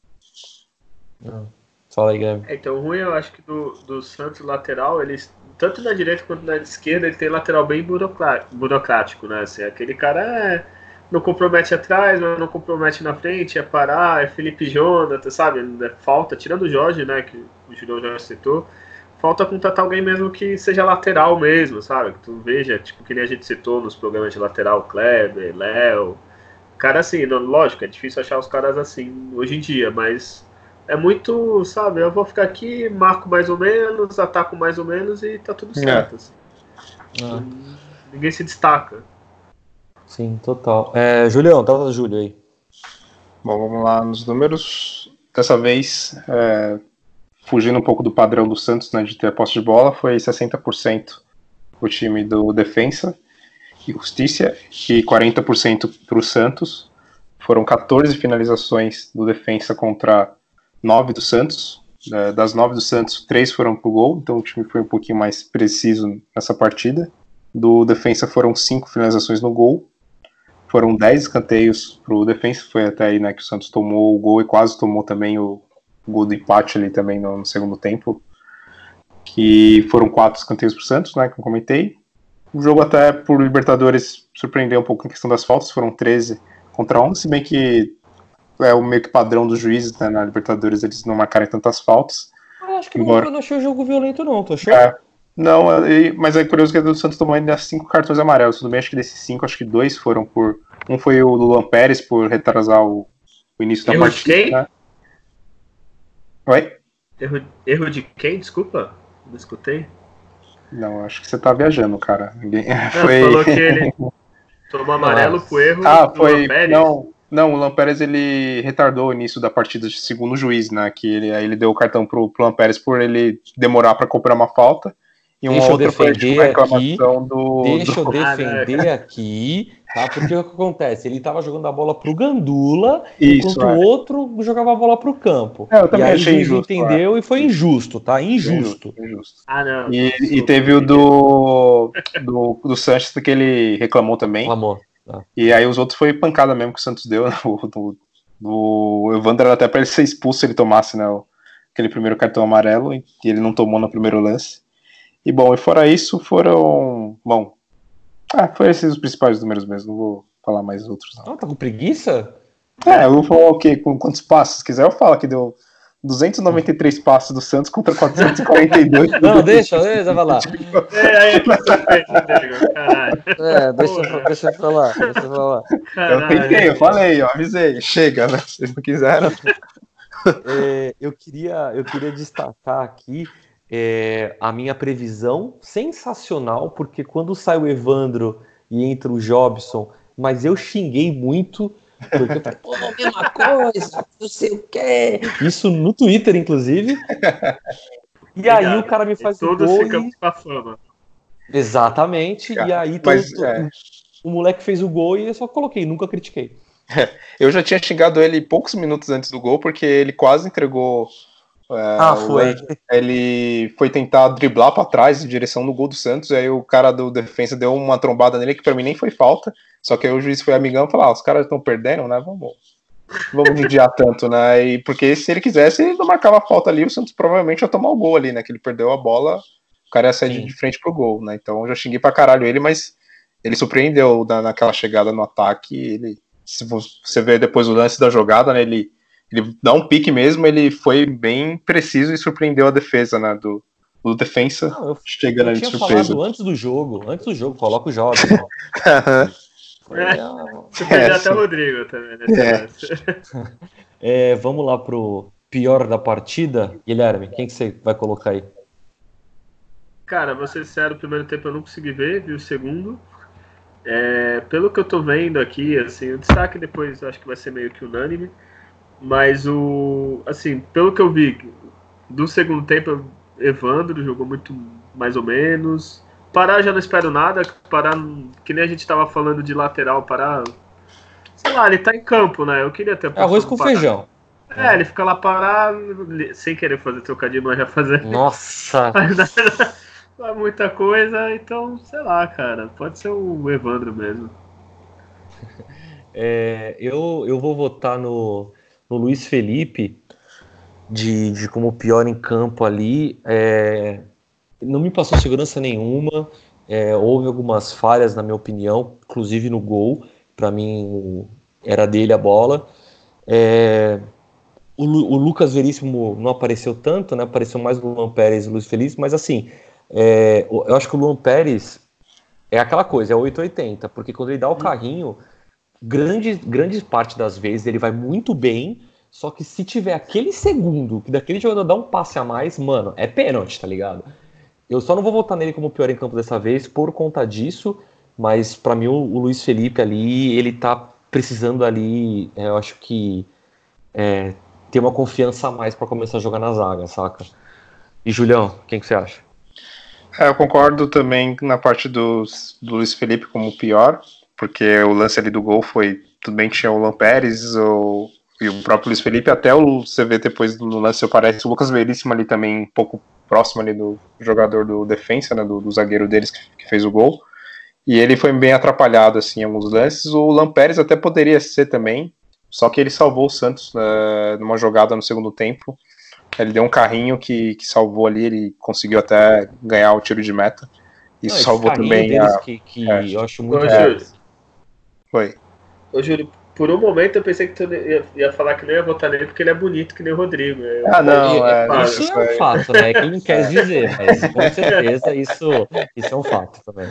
Ah, fala aí, Guilherme. É, então, o ruim, eu acho que do, do Santos lateral, eles, tanto na direita quanto na esquerda, ele tem lateral bem burocrático, né? Assim, aquele cara é, não compromete atrás, não compromete na frente, é parar, é Felipe Jonathan, sabe? É falta, tirando o Jorge, né? Que o Julião já citou falta contratar alguém mesmo que seja lateral mesmo, sabe? Que tu veja, tipo, que nem a gente citou nos programas de lateral, Kleber, Léo. Cara assim, não, lógico, é difícil achar os caras assim hoje em dia, mas é muito, sabe, eu vou ficar aqui, marco mais ou menos, ataco mais ou menos e tá tudo certo. É. Assim. Ah. Ninguém se destaca. Sim, total. É, Julião, tava do Júlio aí. Bom, vamos lá nos números. Dessa vez, é, fugindo um pouco do padrão do Santos, né, de ter a posse de bola, foi 60% o time do Defensa e Justiça e 40% para o Santos. Foram 14 finalizações do Defensa contra 9 do Santos. É, das 9 do Santos, 3 foram para o gol, então o time foi um pouquinho mais preciso nessa partida. Do Defensa foram 5 finalizações no gol. foram 10 escanteios pro defensa, foi até aí, né, que o Santos tomou o gol e quase tomou também o, o gol do empate ali também no, no, segundo tempo, que foram quatro escanteios pro Santos, né, que eu comentei. O jogo até por Libertadores surpreendeu um pouco em questão das faltas, foram 13 contra 11, se bem que é o meio que padrão dos juízes, né, na Libertadores eles não marcarem tantas faltas. Eu acho que Embora... não, eu não achei o jogo violento não, tu achou? É, não, mas é curioso que o Santos tomou ainda cinco cartões amarelos. Tudo bem, acho que desses cinco, acho que dois foram por. Um foi o Luan Pérez por retrasar o, o início da erro partida. Quem? Né? Oi? Erro, erro de quem? Desculpa, não escutei. Não, acho que você tá viajando, cara. Ninguém... Não, foi... falou que ele tomou amarelo por erro ah, do foi... Luan Pérez. Não, não, o Luan Pérez ele retardou o início da partida segundo o juiz, né? Que ele, aí ele deu o cartão pro, pro Luan Pérez por ele demorar para comprar uma falta. E uma deixa outra eu defender aqui, do, deixa do... eu defender aqui, tá? Porque o que acontece? Ele estava jogando a bola pro Gandula, Isso, enquanto é. o outro jogava a bola pro campo. É, eu também e aí achei injusto. entendeu é. e foi injusto, tá? Injusto. injusto, injusto. Ah, não. E, e, teve o do, do, do Sanches que ele reclamou também. Reclamou. Tá. E aí os outros foi pancada mesmo que o Santos deu. Né? O, do, do Evandro era até para ele ser expulso se ele tomasse né, aquele primeiro cartão amarelo, e ele não tomou no primeiro lance. E bom, e fora isso, foram. Bom. Ah, foram esses os principais números mesmo. Não vou falar mais outros. Não. Ah, tá com preguiça? É, eu vou falar o quê? Com quantos passos? Se quiser, eu falo que deu 293 passos do Santos contra 442. Não, deixa, deixa eu falar. É, é, deixa, deixa eu falar, deixa eu falar. Eu tentei, eu falei, eu avisei. Chega, né? Se vocês não quiseram. É, eu, queria, eu queria destacar aqui é, a minha previsão sensacional, porque quando sai o Evandro e entra o Jobson, mas eu xinguei muito, porque eu falei, pô, mesma coisa, não sei o quê. Isso no Twitter, inclusive. E Obrigado. aí o cara me faz e o gol. Ficamos e... com a fama. Exatamente, cara, e aí mas, todo, é... o moleque fez o gol e eu só coloquei, nunca critiquei. Eu já tinha xingado ele poucos minutos antes do gol, porque ele quase entregou ah, foi. Ele foi tentar driblar para trás em direção no gol do Santos, aí o cara do defesa deu uma trombada nele que para mim nem foi falta. Só que aí o juiz foi amigão e falou: ah, os caras estão perdendo, né? Vamos, vamos judiar tanto, né? E porque se ele quisesse, ele não marcava a falta ali, o Santos provavelmente ia tomar o gol ali, né? Que ele perdeu a bola, o cara ia sair Sim. de frente pro gol, né? Então eu já xinguei pra caralho ele, mas ele surpreendeu na, naquela chegada no ataque. Ele, se você ver depois o lance da jogada, né? Ele ele dá um pique mesmo, ele foi bem preciso e surpreendeu a defesa, né, do, do defensa, Não, eu, chegando eu ali de surpresa. Falado antes do jogo, antes do jogo, coloca o jovem. Você perdeu é, até o Rodrigo também, né? É. é, vamos lá pro pior da partida. Guilherme, quem que você vai colocar aí? Cara, vou ser sério, o primeiro tempo eu não consegui ver, vi o segundo. É, pelo que eu tô vendo aqui, assim, o destaque depois acho que vai ser meio que unânime. Mas o. Assim, pelo que eu vi, do segundo tempo, Evandro jogou muito mais ou menos. Pará já não espero nada. Parar, que nem a gente tava falando de lateral, parar. Sei lá, ele tá em campo, né? Eu queria ter. É arroz com feijão. É, ele fica lá parado, sem querer fazer trocadilho, mas já fazer. Nossa! Não é muita coisa, então, sei lá, cara. Pode ser o Evandro mesmo. É, eu, eu vou votar no, no Luiz Felipe de, de como pior em campo ali. É, não me passou segurança nenhuma. É, houve algumas falhas, na minha opinião, inclusive no gol. Para mim, era dele a bola. É, o, o, Lucas Veríssimo não apareceu tanto, né? Apareceu mais o Luan Pérez e o Luiz Felipe, mas assim, é, eu acho que o Luan Pérez é aquela coisa, é 880, porque quando ele dá o carrinho, grande, grande parte das vezes ele vai muito bem, só que se tiver aquele segundo que daquele jogador dá um passe a mais, mano, é pênalti, tá ligado? Eu só não vou votar nele como pior em campo dessa vez por conta disso, mas para mim o, o, Luiz Felipe ali, ele tá precisando ali, é, eu acho que é, ter uma confiança a mais para começar a jogar na zaga, saca? E Julião, quem que você acha? É, eu concordo também na parte do, do Luiz Felipe como pior, porque o lance ali do gol foi. Tudo bem, tinha o Lampérez o, e o próprio Luiz Felipe, até o você vê depois no lance, parece o Lucas Veríssimo ali também, um pouco próximo ali do jogador do defensa, né, do, do zagueiro deles que, que, fez o gol. E ele foi bem atrapalhado assim, em alguns lances. O Lampérez até poderia ser também, só que ele salvou o Santos uh, numa jogada no segundo tempo. Ele deu um carrinho que, que salvou ali, ele conseguiu até ganhar o tiro de meta. E Não, salvou também a. Que, que é. eu acho muito. É. Foi. Ô, Júlio, por um momento eu pensei que tu ia, ia falar que não ia votar nele porque ele é bonito que nem o Rodrigo. Eu, ah, não, é, é, isso é um fato, né? Quem não quer dizer, mas com certeza isso, isso é um fato também.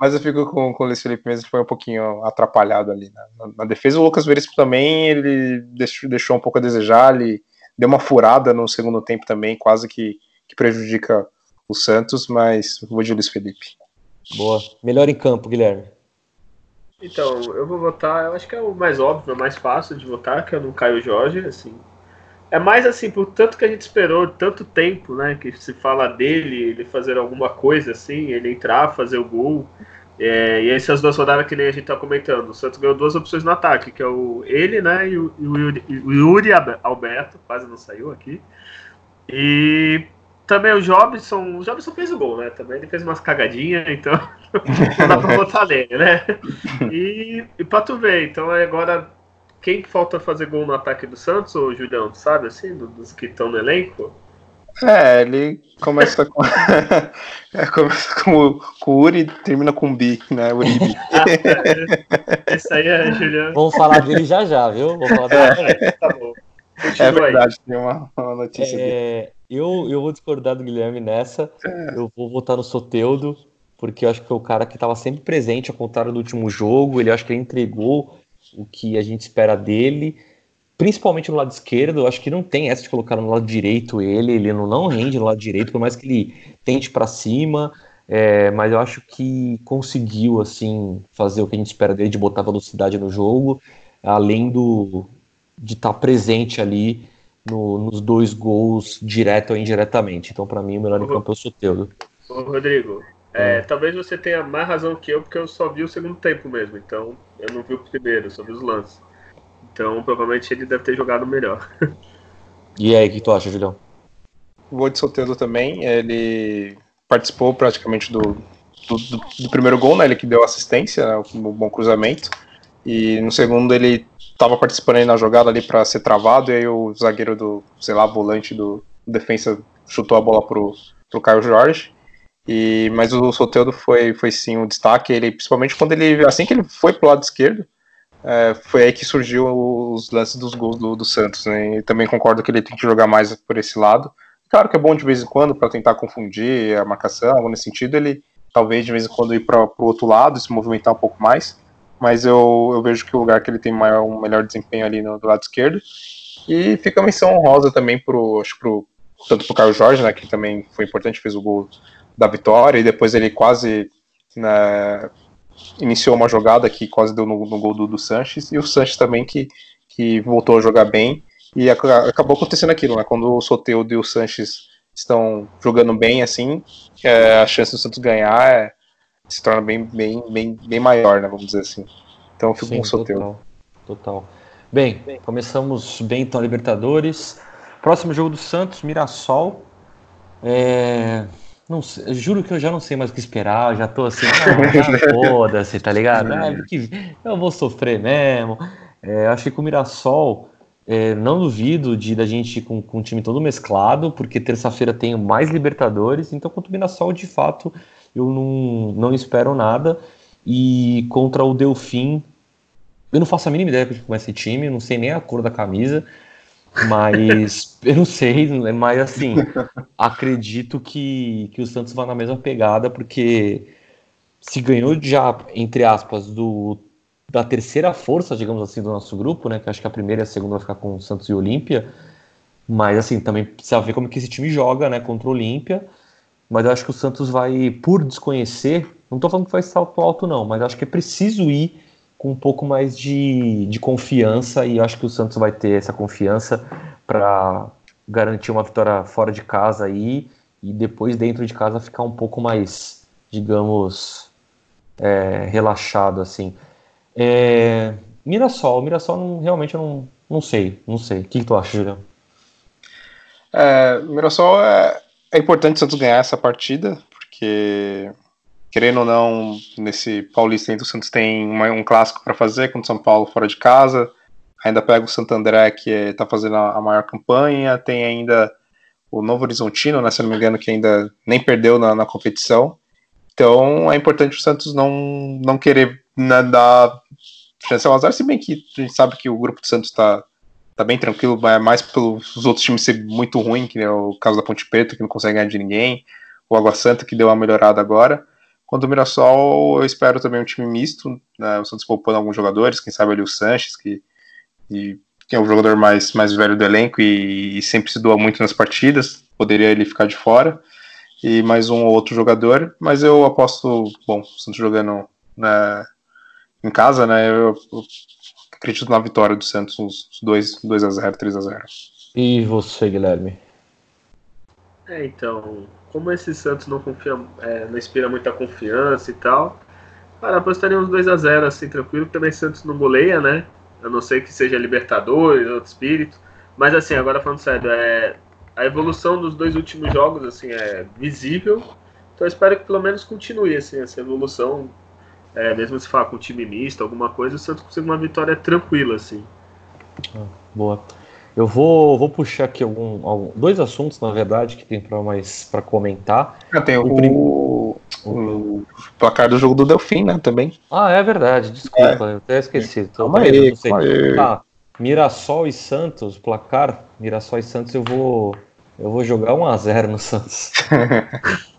Mas eu fico com, com o Luiz Felipe mesmo, foi um pouquinho atrapalhado ali né? na, na, defesa. O Lucas Veríssimo também, ele deixou, deixou um pouco a desejar, ele deu uma furada no segundo tempo também, quase que, que prejudica o Santos, mas vou de Luiz Felipe. Boa. Melhor em campo, Guilherme. Então, eu vou votar, eu acho que é o mais óbvio, o mais fácil de votar, que é no Caio Jorge, assim. É mais assim, por tanto que a gente esperou tanto tempo, né, que se fala dele, ele fazer alguma coisa assim, ele entrar, fazer o gol. É, e essas duas rodadas que nem a gente tá comentando, o Santos ganhou duas opções no ataque, que é o ele, né, e o, e o, Yuri, Yuri Alberto, quase não saiu aqui. E também o Jobson, o Jobson fez o gol, né? Também ele fez umas cagadinhas, então não dá pra botar nele, né? E, e pra tu ver, então agora quem falta fazer gol no ataque do Santos, ou Julião, tu sabe assim, dos que estão no elenco? É, ele começa com. é, começa com, com o Uri e termina com o Bi, né? Uribi. Isso aí é, Julião. Vamos falar dele já já, viu? Vamos falar dele. É. Tá bom. Continua é verdade, aí. tem uma, uma notícia é, eu, eu vou discordar do Guilherme nessa. É. Eu vou votar no Soteudo, porque eu acho que foi o cara que estava sempre presente, ao contrário do último jogo. Ele acho que ele entregou o que a gente espera dele, principalmente no lado esquerdo. Eu acho que não tem essa de colocar no lado direito ele. Ele não, não rende no lado direito, por mais que ele tente para cima. É, mas eu acho que conseguiu assim fazer o que a gente espera dele de botar velocidade no jogo, além do de estar tá presente ali no, nos dois gols, direto ou indiretamente. Então, para mim, o melhor em campo é o Soteldo. Ô, Rodrigo, é, talvez você tenha mais razão que eu, porque eu só vi o segundo tempo mesmo. Então, eu não vi o primeiro, só vi os lances. Então, provavelmente ele deve ter jogado melhor. e aí, o que tu acha, Julião? Vou de Soteldo também. Ele participou praticamente do, do, do, do primeiro gol, né? Ele que deu assistência, né, um bom cruzamento. E no segundo ele estava participando aí na jogada ali para ser travado, e aí o zagueiro do, sei lá, volante do defensa chutou a bola pro, pro Caio Jorge. E, mas o Soteldo foi, foi sim um destaque, ele, principalmente quando ele, assim que ele foi pro lado esquerdo, é, foi aí que surgiu os lances dos gols do, do Santos, né? E também concordo que ele tem que jogar mais por esse lado. Claro que é bom de vez em quando para tentar confundir a marcação, algo nesse sentido, ele talvez de vez em quando ir para o outro lado, se movimentar um pouco mais mas eu, eu vejo que o lugar que ele tem maior, um melhor desempenho ali no do lado esquerdo. E fica a menção honrosa também pro, acho pro, tanto pro Caio Jorge, né, que também foi importante, fez o gol da vitória, e depois ele quase né, iniciou uma jogada que quase deu no, no gol do, do Sanches, e o Sanches também que, que voltou a jogar bem, e acabou acontecendo aquilo, né, quando o Soteudo e o Sanches estão jogando bem assim, é, a chance do Santos ganhar é, se torna bem, bem, bem, bem maior, né? Vamos dizer assim. Então eu fico Sim, com o Soteldo. Total, total. Bem, bem, começamos bem então a Libertadores. Próximo jogo do Santos, Mirassol. É... Não sei, juro que eu já não sei mais o que esperar, já tô assim, ah, foda-se, tá ligado? Ah, eu vou sofrer mesmo. É, acho que com o Mirassol, é, não duvido de da gente com, com o time todo mesclado, porque terça-feira tem mais Libertadores, então contra o Mirassol, de fato, eu não, não espero nada. E contra o Delfim, eu não faço a mínima ideia é esse time, não sei nem a cor da camisa, mas eu não sei, mas assim, acredito que, que o Santos vai na mesma pegada, porque se ganhou já, entre aspas, do, da terceira força, digamos assim, do nosso grupo, né? Que acho que a primeira e a segunda vai ficar com o Santos e Olímpia. Mas assim, também precisa ver como que esse time joga, né? Contra o Olímpia mas eu acho que o Santos vai, por desconhecer, não estou falando que vai salto alto, não, mas acho que é preciso ir com um pouco mais de, de confiança e acho que o Santos vai ter essa confiança para garantir uma vitória fora de casa aí e depois dentro de casa ficar um pouco mais, digamos, é, relaxado assim. É, Mirassol, Mirassol não, realmente eu não, não sei, não sei. O que, que tu acha, Julião? É, Mirassol é, é importante o Santos ganhar essa partida, porque querendo ou não, nesse Paulista o Santos tem uma, um clássico para fazer contra o São Paulo fora de casa. Ainda pega o Santo André, que está fazendo a, a, maior campanha. Tem ainda o Novo Horizontino, né, se não me engano, que ainda nem perdeu na, na competição. Então é importante o Santos não, não querer né, dar chance ao azar, se bem que a gente sabe que o grupo do Santos está tá bem tranquilo, é mais pelos outros times ser muito ruim, que é o caso da Ponte Preta, que não consegue ganhar de ninguém, o Água Santa, que deu uma melhorada agora. Quanto ao Mirassol, eu espero também um time misto, né, o Santos poupando alguns jogadores, quem sabe ali o Sanches, que, que é o jogador mais, mais velho do elenco e, e, sempre se doa muito nas partidas, poderia ele ficar de fora, e mais um ou outro jogador, mas eu aposto, bom, o Santos jogando né, em casa, né, eu, eu, acredito na vitória do Santos, uns 2, 2 a 0 3 a 0 E você, Guilherme? É, então, como esse Santos não confia, é, não inspira muita confiança e tal, cara, apostaria uns 2 a 0 assim, tranquilo, porque também Santos não goleia, né? A não ser que seja Libertadores, outro espírito. Mas assim, agora falando sério, é, a evolução dos dois últimos jogos assim é visível. Então eu espero que pelo menos continue assim, essa evolução. É, mesmo se falar com time misto, alguma coisa, o Santos consiga uma vitória tranquila, assim. Ah, boa. Eu vou, vou puxar aqui algum, algum, dois assuntos, na verdade, que tem para mais para comentar. Ah, tem o, o, o, placar do jogo do Delfim, né, também. Ah, é verdade, desculpa, é. eu até esqueci. Então, calma aí, não sei. Calma aí. Tá, Mirassol e Santos, placar, Mirassol e Santos, eu vou eu vou jogar 1 a 0 no Santos.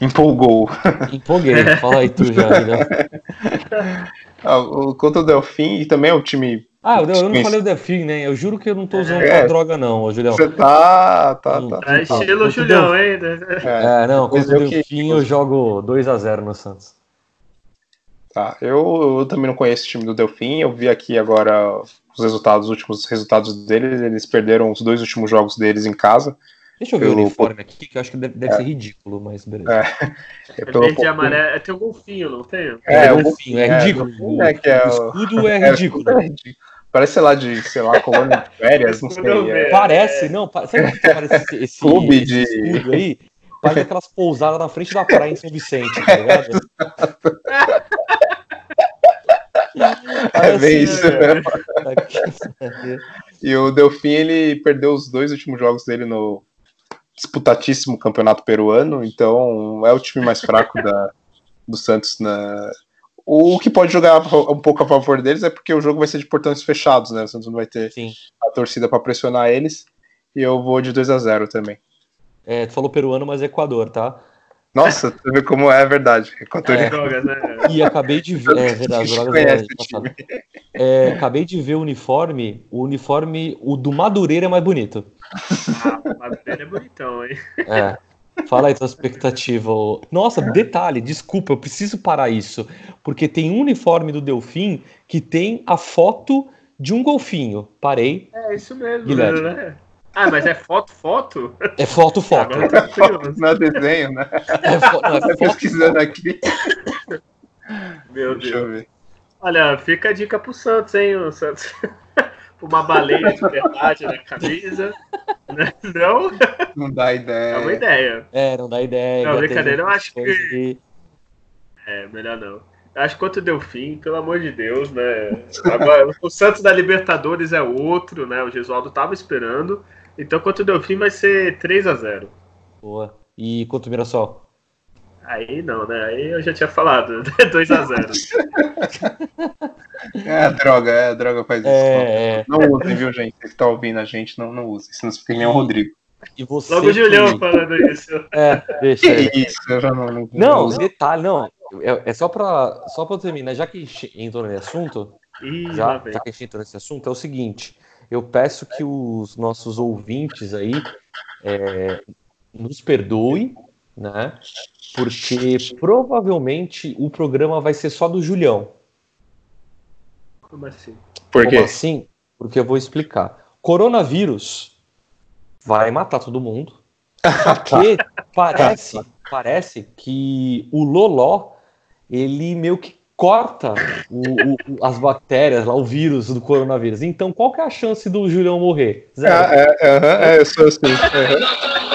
Empolgou. Empolguei, fala aí tu já, ah, contra o Delfim e também é um time ah, eu, eu não falei o Delfim, né? Eu juro que eu não tô usando é, droga, não, Julião. Você tá. tá, tá. Tá estilo o Julião ainda. É, não, contra o Delfim eu jogo 2x0 no Santos. Tá, eu, eu, também não conheço o time do Delfim. Eu vi aqui agora os resultados, os últimos resultados deles. Eles perderam os dois últimos jogos deles em casa. Deixa eu ver pelo... o uniforme aqui, que eu acho que deve, deve é. ser ridículo, mas beleza. É, é, pelo... verde e amarelo. É, tem o golfinho, não tem? É, é o golfinho, é ridículo. É, que é o... escudo é ridículo. É ridículo. Parece, sei lá, de, sei lá, colônia de férias, não sei. É... Parece, não, sabe o que parece esse, esse, Clube de... escudo aí? Parece aquelas pousadas na frente da praia em São Vicente, tá ligado? É bem isso. Né? e o Delfim, ele perdeu os dois últimos jogos dele no disputatíssimo campeonato peruano, então é o time mais fraco da, do Santos na, o que pode jogar um pouco a favor deles é porque o jogo vai ser de portões fechados, né? O Santos não vai ter Sim. a torcida para pressionar eles. E eu vou de 2 a 0 também. É, tu falou peruano, mas é Equador, tá? Nossa, tu vê como é, verdade. Equador é. Drogas, né? E acabei de ver. É verdade, drogas é, Acabei de ver o uniforme. O uniforme, o do Madureira é mais bonito. Ah, o Madureira é bonitão, hein? É. Fala aí tua expectativa. Nossa, detalhe, desculpa, eu preciso parar isso. Porque tem um uniforme do Delfim que tem a foto de um golfinho. Parei. É isso mesmo, Guilherme. né? Ah, mas é foto, foto? É foto, foto. não é desenho, né? É, fo não, é tá pesquisando aqui. Meu Deus. Olha, fica a dica pro Santos, hein? O Santos uma baleia de verdade na camisa. Né? Não? Não dá ideia. É uma ideia. É, não dá ideia. Não, brincadeira, eu acho que. É, melhor não. Eu acho que quanto deu fim, pelo amor de Deus, né? Agora, o Santos da Libertadores é outro, né? O Gesualdo tava esperando. Então, quanto deu fim, vai ser 3 a 0 Boa. E quanto o Mirassol? Aí não, né? Aí eu já tinha falado, 2 a 0 É a droga, é a droga faz isso. É, não, é. não usem, viu, gente? Você que tá ouvindo a gente, não, não usem, senão você fica nem o Rodrigo. E você Logo o Julião que... falando isso. É, deixa. Que isso, eu já não. Não, não detalhe, não. É, é, só pra, só pra terminar, já que entrou nesse assunto, Ih, já, já que a gente entrou nesse assunto, é o seguinte: eu peço que os nossos ouvintes aí é, nos perdoem, né? Porque provavelmente o programa vai ser só do Julião. Como assim? Por quê? Como assim? Porque eu vou explicar. Coronavírus vai matar todo mundo. Porque parece, parece que o Loló, ele meio que corta o, o, as bactérias, lá, o vírus do coronavírus. Então, qual que é a chance do Julião morrer? Zero. Ah, é, é, é, eu sou assim.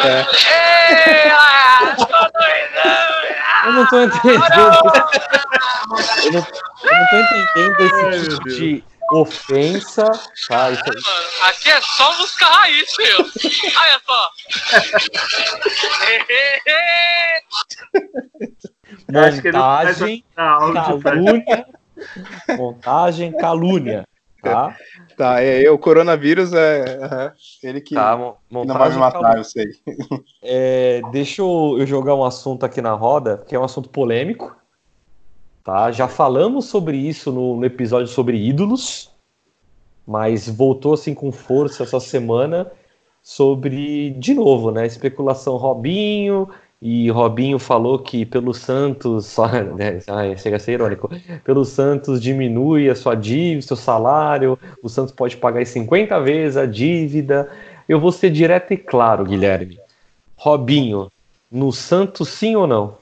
É. Eu não tô entendendo. Eu não, eu não tô entendendo esse tipo de ofensa. Tá, isso aí. Mano, aqui é só música raiz, meu. Olha só. Montagem, calúnia. Montagem, calúnia. Tá? Tá, é, o coronavírus é, ele que tá, não vai me matar, eu sei. É, deixa eu, eu jogar um assunto aqui na roda, que é um assunto polêmico. Tá? Já falamos sobre isso no, no episódio sobre ídolos, mas voltou assim com força essa semana sobre, de novo, né? Especulação Robinho, e Robinho falou que pelo Santos, só, né, chega a ser irônico, pelo Santos diminui a sua dívida, seu salário, o Santos pode pagar em 50 vezes a dívida. Eu vou ser direto e claro, Guilherme. Robinho, no Santos sim ou não?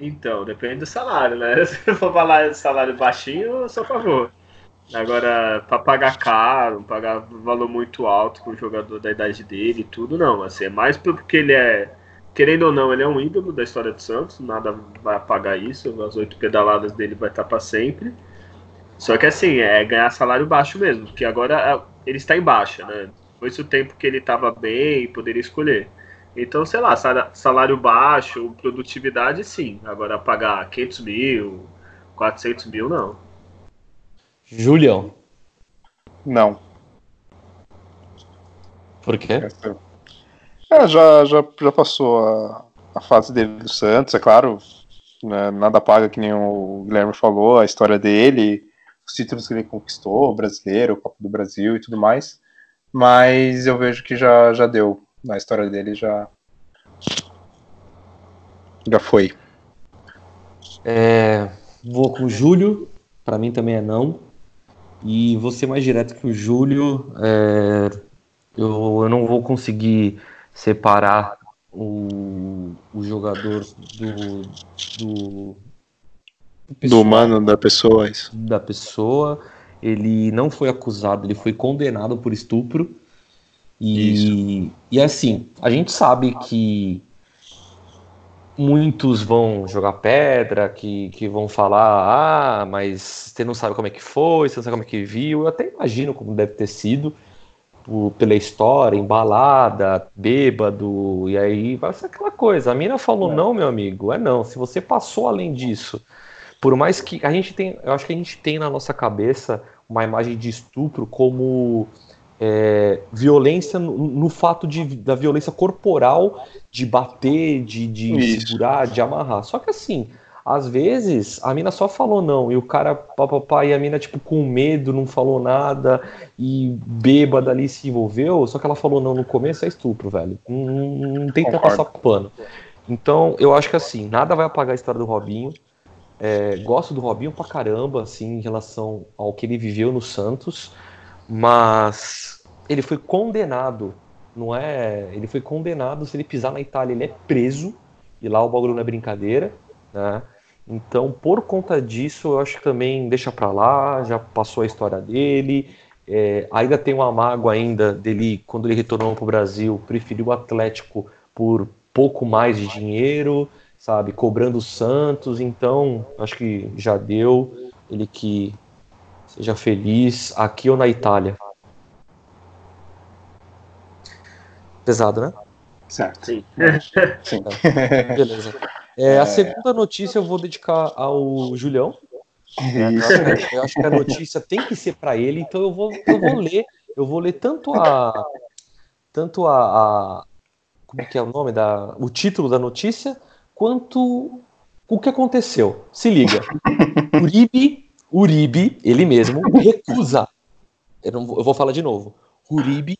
Então, depende do salário, né? Se for falar de salário baixinho, eu sou a favor. Agora, para pagar caro, pagar valor muito alto com o jogador da idade dele e tudo, não. Assim, é mais porque ele é, querendo ou não, ele é um ídolo da história do Santos, nada vai apagar isso, as oito pedaladas dele vai estar para sempre. Só que assim, é ganhar salário baixo mesmo, porque agora é, ele está em baixa, né? Foi esse o tempo que ele estava bem e poderia escolher. Então, sei lá, salário baixo, produtividade, sim. Agora, pagar 500 mil, 400 mil, não. Julião. Não. Por quê? É, já, já, já passou a, a fase dele do Santos, é claro. Né, nada paga, que nem o Guilherme falou, a história dele, os títulos que ele conquistou, o brasileiro, o Copa do Brasil e tudo mais. Mas eu vejo que já, já deu na história dele já já foi. É, vou com o Júlio, para mim também é não. E vou ser mais direto que o Júlio. É, eu, eu não vou conseguir separar o, o jogador do, do, do, do humano, da pessoa. Isso. Da pessoa. Ele não foi acusado, ele foi condenado por estupro. E, e assim, a gente sabe que muitos vão jogar pedra, que, que vão falar, ah, mas você não sabe como é que foi, você não sabe como é que viu. Eu até imagino como deve ter sido, por, pela história, embalada, bêbado, e aí vai ser aquela coisa. A mina falou, é. não, meu amigo, é não. Se você passou além disso, por mais que a gente tem, eu acho que a gente tem na nossa cabeça uma imagem de estupro como é, violência no, no, fato de, da violência corporal, de bater, de, de segurar, de amarrar. Só que assim, às vezes a mina só falou não, e o cara, papapá, e a mina, tipo, com medo, não falou nada, e bêbada ali se envolveu, só que ela falou não no começo, é estupro, velho. Não, não tem que passar pano. Então, eu acho que assim, nada vai apagar a história do Robinho. É, gosto do Robinho pra caramba, assim, em relação ao que ele viveu no Santos mas ele foi condenado, não é? Ele foi condenado, se ele pisar na Itália, ele é preso, e lá o bagulho não é brincadeira, né? Então, por conta disso, eu acho que também deixa para lá, já passou a história dele. É, ainda tem uma mágoa ainda dele, quando ele retornou para o Brasil, preferiu o Atlético por pouco mais de dinheiro, sabe? Cobrando o Santos, então acho que já deu. Ele que Seja feliz aqui ou na Itália. Pesado, né? Certo. Sim. Sim. Beleza. É, a segunda notícia eu vou dedicar ao Julião. É, eu, acho, eu, acho, que a notícia tem que ser para ele, então eu vou, eu vou ler, eu vou ler tanto a tanto a, a como é que é o nome da o título da notícia quanto o que aconteceu. Se liga. Uribe Uribe, ele mesmo, recusa. Eu, não, eu vou falar de novo. Uribe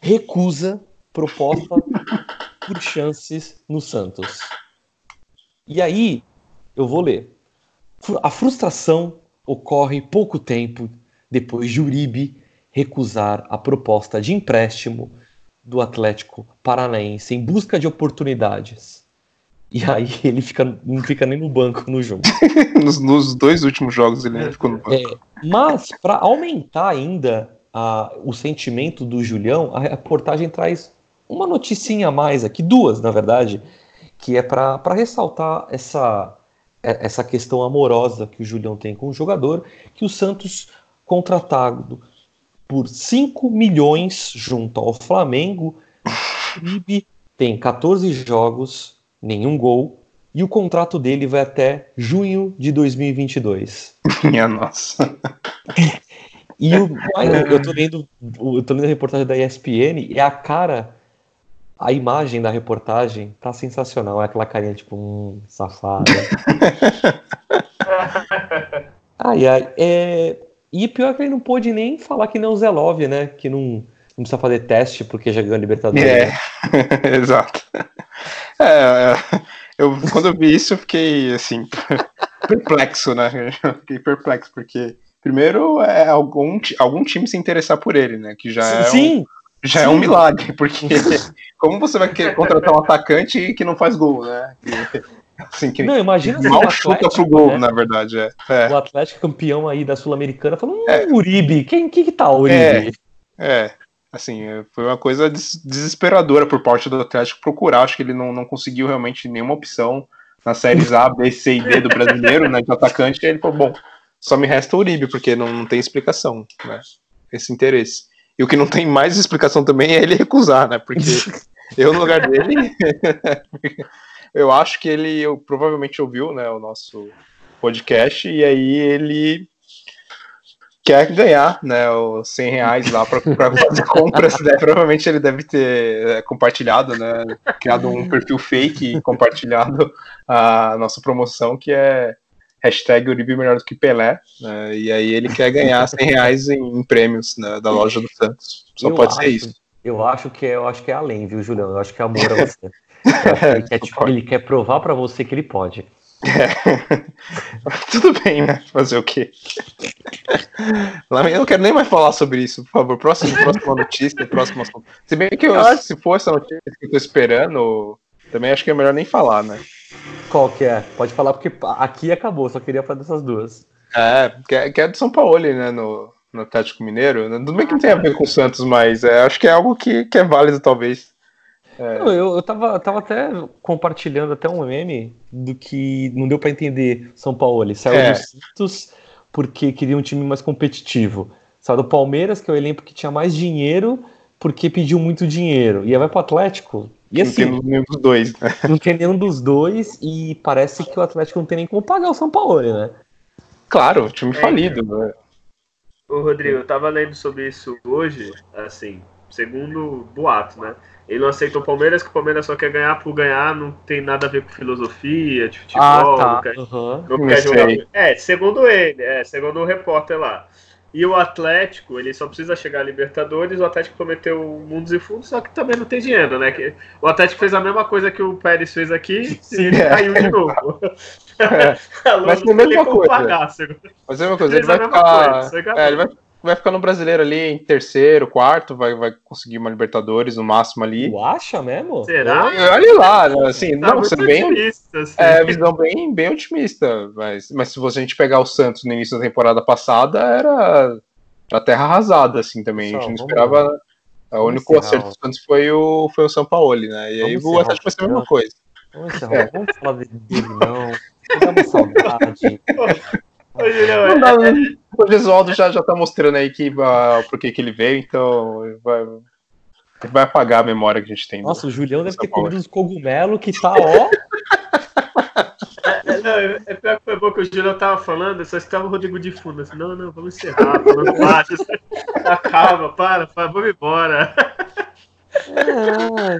recusa proposta por chances no Santos. E aí, eu vou ler. A frustração ocorre pouco tempo depois de Uribe recusar a proposta de empréstimo do Atlético Paranaense em busca de oportunidades. E aí ele fica, não fica nem no banco no jogo. nos, nos dois últimos jogos ele ficou no banco. É, mas, para aumentar ainda a, o sentimento do Julião, a reportagem traz uma noticinha a mais aqui, duas, na verdade, que é para ressaltar essa, é, essa questão amorosa que o Julião tem com o jogador, que o Santos, contratado por 5 milhões junto ao Flamengo, Uribe tem 14 jogos, nenhum gol, e o contrato dele vai até junho de 2022. Minha nossa. E o, eu tô lendo, eu tô lendo a reportagem da ESPN e a cara, a imagem da reportagem tá sensacional. É aquela carinha tipo, um safado. ai, ai. É, e pior que ele não pôde nem falar que nem o Zelov, né? Que não, não precisa fazer teste porque já ganhou a Libertadores. É, né? exato. É, é, eu, quando eu vi isso, eu fiquei assim, perplexo, né? Eu fiquei perplexo, porque primeiro é algum, algum time se interessar por ele, né? Que já é Sim! um, já é um milagre, porque como você vai querer contratar um atacante que não faz gol, né? Que, assim, que Não, imagina mal chuta pro gol, né? na verdade. É. É, O Atlético campeão aí da Sul-Americana falando, hum, É. Uribe, quem que, que tá o Uribe? é, assim, é, foi uma coisa des- desesperadora por parte do Atlético procurar. Acho que ele não, não conseguiu realmente nenhuma opção nas séries A, B, C e D do brasileiro, né? De atacante, ele falou, bom, só me resta o Uribe, porque não, não tem explicação, né? Esse interesse. E o que não tem mais explicação também é ele recusar, né? Porque eu, no lugar dele, eu acho que ele eu, provavelmente ouviu né, o nosso podcast e aí ele quer ganhar né, os 100 reais lá para fazer compras. né? Provavelmente ele deve ter é, compartilhado, né? Criado um perfil fake e compartilhado a nossa promoção, que é hashtag Uribe melhor do que Pelé. né, e aí ele quer ganhar 100 reais em, em prêmios né, da loja do Santos. Só Eu pode ser acho- isso. Eu acho que é, eu acho que é além, viu, Julião? Eu acho que é amor a você. Ele, quer, tipo, ele quer provar pra você que ele pode. Tudo bem, né? Fazer o quê? Eu não quero nem mais falar sobre isso, por favor. Próximo, próxima notícia, próximo assunto. Se bem que eu- se for essa notícia que eu tô esperando, também acho que é melhor nem falar, né? Qual que é? Pode falar porque aqui acabou, só queria falar dessas duas. É, que é, que é do São Paulo, né? No, no Atlético Mineiro. Tudo bem que não tem a ver com o Santos, mas é, acho que é algo que, que é válido, talvez. Não, eu, eu tava, tava até compartilhando até um meme do que não deu pra entender São Paulo. Ele saiu É. do Santos porque queria um time mais competitivo. Saiu do Palmeiras, que é o elenco que tinha mais dinheiro, porque pediu muito dinheiro. E aí vai pro Atlético. E não assim, tem nenhum dos dois, né? não tem nenhum dos dois e parece que o Atlético não tem nem como pagar o São Paulo, né? Claro, time É, falido. Né? Ô, Rodrigo, eu tava lendo sobre isso hoje, assim, segundo boato, né? Ele não aceita o Palmeiras, que o Palmeiras só quer ganhar por ganhar, não tem nada a ver com filosofia de futebol, não quer, Aham. não quer jogar. É, segundo ele, é, segundo o repórter lá. E o Atlético, ele só precisa chegar a Libertadores, o Atlético prometeu mundos e fundos, só que também não tem dinheiro, né? Que, o Atlético fez a mesma coisa que o Pérez fez aqui e ele é. caiu de novo. É, Mas foi a mesma coisa. pagar, Mas é uma coisa, ele a vai mesma ficar. coisa, acabou. é, ele vai, vai ficar no brasileiro ali em terceiro, quarto, vai, vai conseguir uma Libertadores no máximo ali. Tu acha mesmo? Será? Olha lá, né, assim, Tá não, sendo bem, otimista, assim. é, visão bem, bem otimista. Mas, mas se você, a gente pegar o Santos no início da temporada passada, era a terra arrasada, assim, também. A gente não Pessoal, esperava. O único encerrar acerto do Santos foi o, foi o São Paulo, né? E aí Vamos o Atlético vai ser a mesma coisa. Vamos encerrar. Vamos falar dele, não. Dá uma saudade. Não é- dá, né? O Gesualdo já, já tá mostrando aí que, uh, por que que ele veio, então vai, vai apagar a memória que a gente tem. do- Nossa, o Julião deve ter comido uns cogumelos que tá, ó. É, não, é pior que foi bom que o Julião tava falando, só estava o Rodrigo de fundo, assim, não, não, vamos encerrar, falando baixo, acaba, para, para, vamos embora. Ah,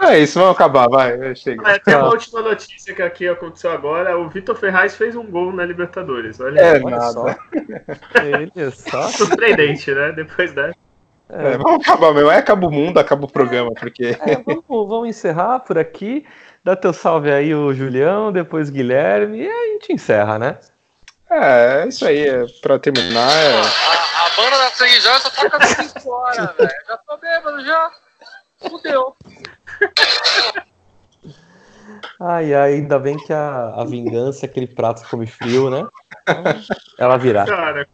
É isso, vamos acabar, vai, chega. É, tem uma última notícia que aqui aconteceu agora, o Vitor Ferraz fez um gol na Libertadores, olha, É, olha nada. só. Ele só. surpreendente, né, depois dessa. É, vamos acabar mesmo. Aí acaba o mundo, acaba o programa, porque. É, vamos, vamos encerrar por aqui. Dá teu salve aí, o Julião, depois o Guilherme, e aí a gente encerra, né? É, é isso aí, é, pra terminar. É... A, a banda da Sangue já só toca 5 horas, velho. Já tô bêbado já. Fudeu. Ai, ai, ainda bem que a, a vingança, aquele prato que come frio, né? Ela virá. Cara,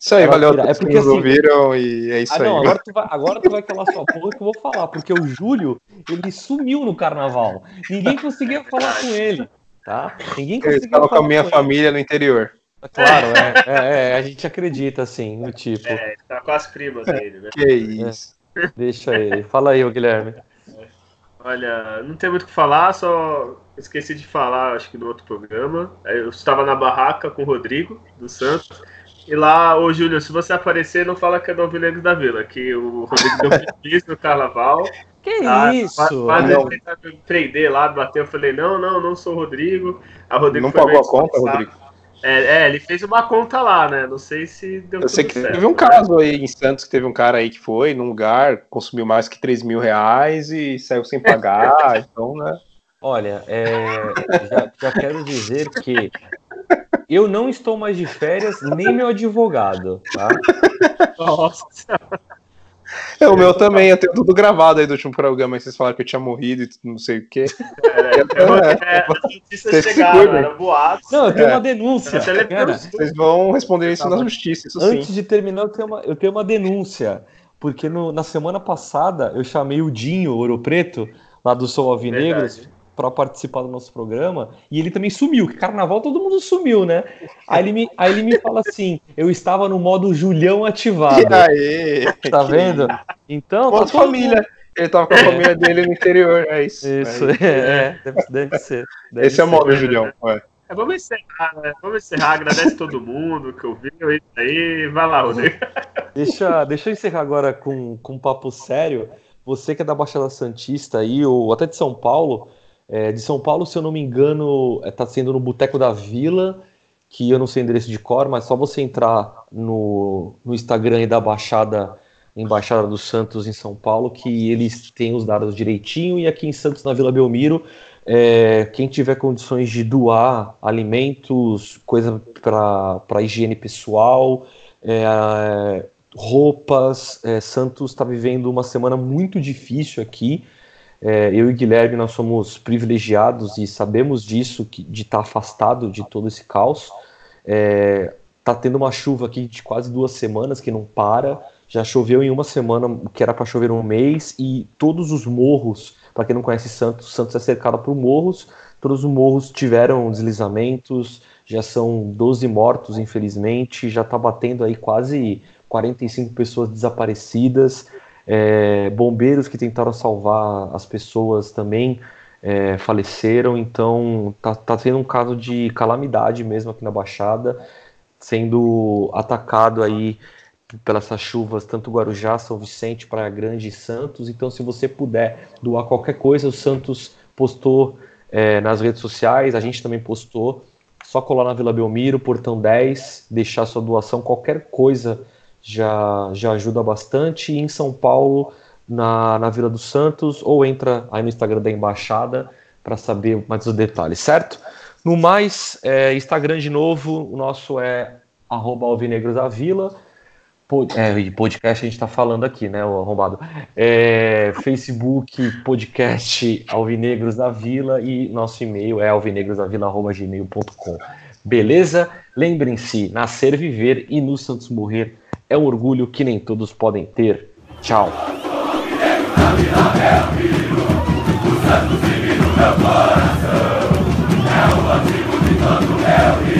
Isso aí, Ela valeu. é todos porque, assim- ouviram e é isso Ah, aí. não, agora tu, vai, agora tu vai calar sua porra que eu vou falar, porque o Júlio, ele sumiu no carnaval. Ninguém conseguia falar com ele, tá? Ninguém Eu conseguia estava com falar a minha ele. família no interior. Claro, é, é, é, a gente acredita, assim, no tipo. é, tá com as primas dele, né? Que isso. Deixa ele. Fala aí, ô Guilherme. Olha, não tem muito o que falar, só esqueci de falar, acho que no outro programa. Eu estava na barraca com o Rodrigo, do Santos. E lá, ô Júlio, se você aparecer, não fala que é do Alvinegro da Vila, que o Rodrigo deu feliz no carnaval. Que Ah, isso? Quase ele tentava me prender lá, bateu. Eu falei, não, não, não sou o Rodrigo. A Rodrigo Não foi pagou a conta. Rodrigo? É, é, ele fez uma conta lá, né? Não sei se deu Eu sei tudo que certo, teve um né? caso aí em Santos que teve um cara aí que foi num lugar, consumiu mais que 3 mil reais e saiu sem pagar. então, né? Olha, é, já, já quero dizer que eu não estou mais de férias, nem meu advogado, tá? Nossa, É, o meu também, eu tenho tudo gravado aí do último programa, aí vocês falaram que eu tinha morrido e não sei o quê. é, é, as notícias Vocês se chegaram, era boatos. Não, eu tenho É. uma denúncia. Cara, Vocês vão responder isso na justiça, isso antes sim. de terminar, eu tenho uma, eu tenho uma denúncia. Porque no- na semana passada eu chamei o Dinho Ouro Preto, lá do Sou Alvinegros, Verdade. Para participar do nosso programa, e ele também sumiu, que carnaval todo mundo sumiu, né? Aí ele me, aí ele me fala assim: eu estava no modo Julião ativado. E aí? Tá vendo? Então, Com tá a família. Ele tava com a família dele no interior, é isso. Isso, É é, deve, deve ser. deve Esse é o ser. modo, Julião. É. É, vamos encerrar, né? Vamos encerrar. Agradece todo mundo que ouviu isso aí. Vai lá, Rodrigo. Deixa, deixa eu encerrar agora com, com um papo sério. Você que é da Baixada Santista aí, ou até de São Paulo, é, de São Paulo, se eu não me engano, está sendo no Boteco da Vila, que eu não sei o endereço de cor, mas só você entrar no, no Instagram da Baixada, Embaixada dos Santos em São Paulo, que eles têm os dados direitinho, e aqui em Santos, na Vila Belmiro, é, quem tiver condições de doar alimentos, coisa para higiene pessoal, é, roupas. é, Santos está vivendo uma semana muito difícil aqui. É, eu e Guilherme nós somos privilegiados e sabemos disso, que, de estar afastado de todo esse caos. É, tá tendo uma chuva aqui de quase duas semanas que não para. Já choveu em uma semana, que era para chover um mês, e todos os morros, para quem não conhece Santos, Santos é cercado por morros. Todos os morros tiveram deslizamentos, já são 12 mortos, infelizmente, já está batendo aí quase 45 pessoas desaparecidas. É, bombeiros que tentaram salvar as pessoas também é, faleceram, então tá, tá tendo um caso de calamidade mesmo aqui na Baixada, sendo atacado aí pelas chuvas, tanto Guarujá, São Vicente, Praia Grande e Santos. Então, se você puder doar qualquer coisa, o Santos postou é, nas redes sociais, a gente também postou. Só colar na Vila Belmiro, portão 10, deixar sua doação, qualquer coisa já, já ajuda bastante. E em São Paulo, na, na Vila dos Santos, ou entra aí no Instagram da Embaixada para saber mais os detalhes, certo? No mais, é, Instagram de novo, o nosso é arroba Alvinegros da Vila. Pod, é, podcast a gente está falando aqui, né, o arrombado. É, Facebook, podcast Alvinegros da Vila e nosso e-mail é alvinegrosdavila.gmail.com. Beleza? Lembrem-se, nascer, viver e no Santos morrer é um orgulho que nem todos podem ter. Tchau. É o antigo é o